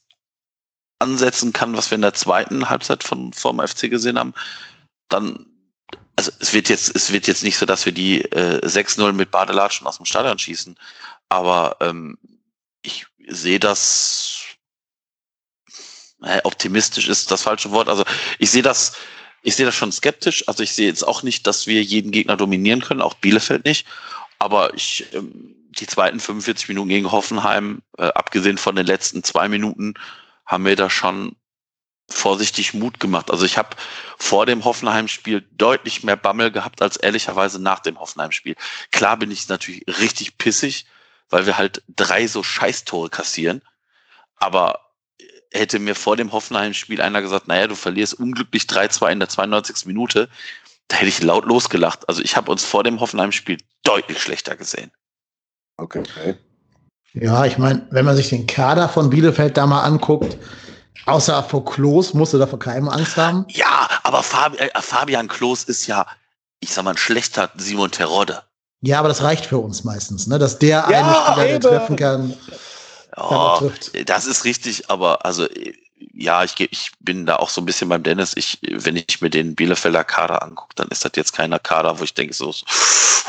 ansetzen kann, was wir in der zweiten Halbzeit von, vom FC gesehen haben, dann, also es wird jetzt, es wird jetzt nicht so, dass wir die äh, 6-0 mit Badelatschen aus dem Stadion schießen, aber ähm, ich sehe das äh, optimistisch ist das falsche Wort. Also ich sehe das, ich sehe das schon skeptisch. Also ich sehe jetzt auch nicht, dass wir jeden Gegner dominieren können, auch Bielefeld nicht. Aber ich, ähm, die zweiten 45 Minuten gegen Hoffenheim, äh, abgesehen von den letzten zwei Minuten, haben wir da schon vorsichtig Mut gemacht. Also ich habe vor dem Hoffenheim-Spiel deutlich mehr Bammel gehabt als ehrlicherweise nach dem Hoffenheim-Spiel. Klar bin ich natürlich richtig pissig, weil wir halt drei so Scheißtore kassieren. Aber hätte mir vor dem Hoffenheim-Spiel einer gesagt, naja, du verlierst unglücklich 3-2 in der 92. Minute, da hätte ich laut losgelacht. Also ich habe uns vor dem Hoffenheim-Spiel deutlich schlechter gesehen. Okay. Ja, ich meine, wenn man sich den Kader von Bielefeld da mal anguckt, außer vor Klos musst du da vor keinem Angst haben. Ja, aber Fabi äh, Fabian Klos ist ja, ich sag mal, ein schlechter Simon Terodde. Ja, aber das reicht für uns meistens, ne? dass der Ja, eine Spieler, treffen kann. Trifft. das ist richtig, aber also ja, ich, ich bin da auch so ein bisschen beim Dennis. Ich, wenn ich mir den Bielefelder Kader angucke, dann ist das jetzt keiner Kader, wo ich denke so, so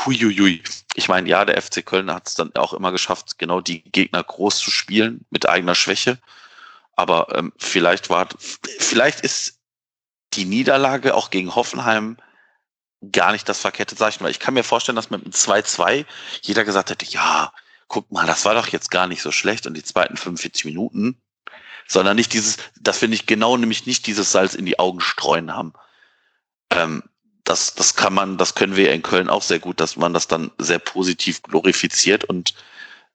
huiuiui. Ich meine, ja, der FC Köln hat es dann auch immer geschafft, genau die Gegner groß zu spielen mit eigener Schwäche. Aber ähm, vielleicht war, vielleicht ist die Niederlage auch gegen Hoffenheim gar nicht das verkehrte Zeichen, weil ich kann mir vorstellen, dass mit einem 2-2 jeder gesagt hätte, ja, guck mal, das war doch jetzt gar nicht so schlecht und die zweiten 45 Minuten, sondern nicht dieses, dass wir nicht genau, nämlich nicht dieses Salz in die Augen streuen haben. Ähm, das, das kann man, das können wir in Köln auch sehr gut, dass man das dann sehr positiv glorifiziert und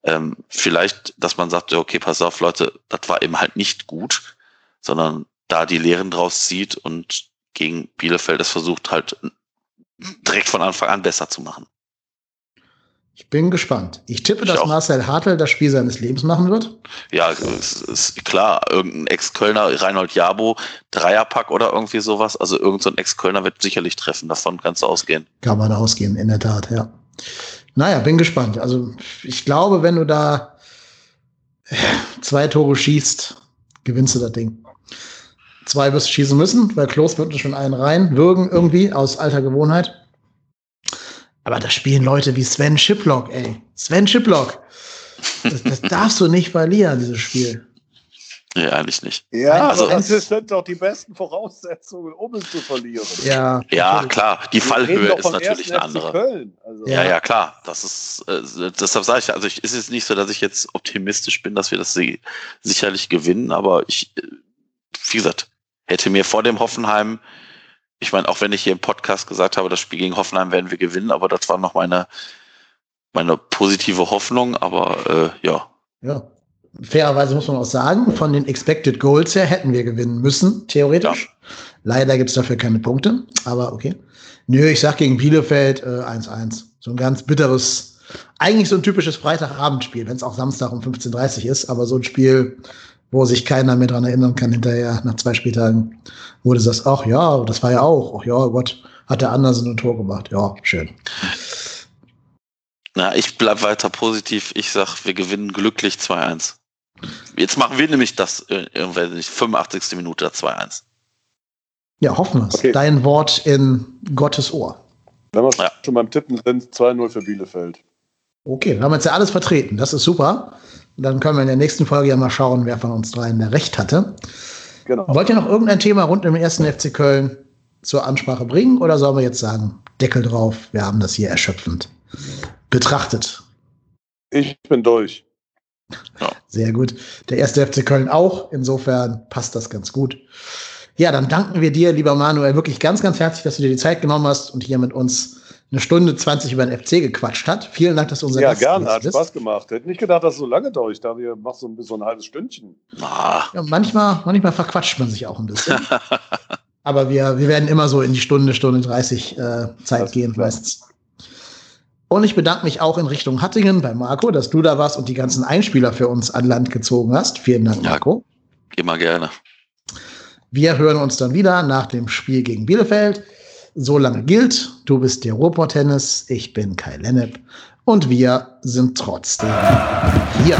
ähm, vielleicht, dass man sagt, ja, okay, pass auf, Leute, das war eben halt nicht gut, sondern da die Lehren draus zieht und gegen Bielefeld es versucht halt direkt von Anfang an besser zu machen. Ich bin gespannt. Ich tippe, Ich dass auch. Marcel Hartl das Spiel seines Lebens machen wird. Ja, ist klar, irgendein Ex-Kölner, Reinhold Jabo, Dreierpack oder irgendwie sowas. Also irgendein so ein Ex-Kölner wird sicherlich treffen, davon kannst du ausgehen. Kann man ausgehen, in der Tat, ja. Naja, bin gespannt. Also ich glaube, wenn du da zwei Tore schießt, gewinnst du das Ding. Zwei wirst du schießen müssen, weil Klos wird schon einen rein, würgen irgendwie aus alter Gewohnheit. Aber da spielen Leute wie Sven Schiplock, ey. Sven Schiplock. Das, das darfst du nicht verlieren, dieses Spiel. Nee, eigentlich nicht. Ja, Also- aber das sind doch die besten Voraussetzungen, um es zu verlieren. Ja, Ja, klar, die Wir Fallhöhe ist natürlich eine andere. Köln. Also, Ja, Ja. ja, klar. Das ist, äh, deshalb sage ich, also ich, ist es nicht so, dass ich jetzt optimistisch bin, dass wir das si- sicherlich gewinnen, aber ich, äh, wie gesagt, hätte mir vor dem Hoffenheim, ich meine, auch wenn ich hier im Podcast gesagt habe, das Spiel gegen Hoffenheim werden wir gewinnen, aber das war noch meine, meine positive Hoffnung, aber äh, ja, Ja. Fairerweise muss man auch sagen, von den Expected Goals her hätten wir gewinnen müssen, theoretisch. Leider gibt es dafür keine Punkte, aber okay. Nö, ich sag gegen Bielefeld äh, 1-1. So ein ganz bitteres, eigentlich so ein typisches Freitagabendspiel, wenn es auch Samstag um 15.30 Uhr ist, aber so ein Spiel, wo sich keiner mehr dran erinnern kann hinterher, nach zwei Spieltagen, du sagst, ach ja, das war ja auch, ach ja, Gott, hat der Andersen ein Tor gemacht. Ja, schön. na, ich bleib weiter positiv. Ich sag, wir gewinnen glücklich 2-1. Jetzt machen wir nämlich das, äh, irgendwie nicht, 85. Minute 2-1. Ja, hoffen wir es. Okay. Dein Wort in Gottes Ohr. Wenn wir Ja. schon beim Tippen sind, 2-0 für Bielefeld. Okay, wir haben jetzt ja alles vertreten. Das ist super. Dann können wir in der nächsten Folge ja mal schauen, wer von uns dreien da recht hatte. Genau. Wollt ihr noch irgendein Thema rund um den ersten FC Köln zur Ansprache bringen oder sollen wir jetzt sagen, Deckel drauf, wir haben das hier erschöpfend betrachtet? Ich bin durch. Sehr gut. Der erste FC Köln auch. Insofern passt das ganz gut. Ja, dann danken wir dir, lieber Manuel, wirklich ganz, ganz herzlich, dass du dir die Zeit genommen hast und hier mit uns eine Stunde 20 über den FC gequatscht hat. Vielen Dank, dass du unser ja, Gast gerne. gewesen Hat bist. Spaß gemacht. Hätte nicht gedacht, dass es so lange dauert. Ich dachte, ihr macht so ein, so ein halbes Stündchen. Ah, Ja, manchmal, manchmal verquatscht man sich auch ein bisschen. Aber wir, wir werden immer so in die Stunde, Stunde 30 äh, Zeit Das gehen meistens. Und ich bedanke mich auch in Richtung Hattingen bei Marco, dass du da warst und die ganzen Einspieler für uns an Land gezogen hast. Vielen Dank, Ja. Marco. immer gerne. Wir hören uns dann wieder nach dem Spiel gegen Bielefeld. So lange gilt, du bist der Ruhrpott-Tennis, ich bin Kai Lennep und wir sind trotzdem hier.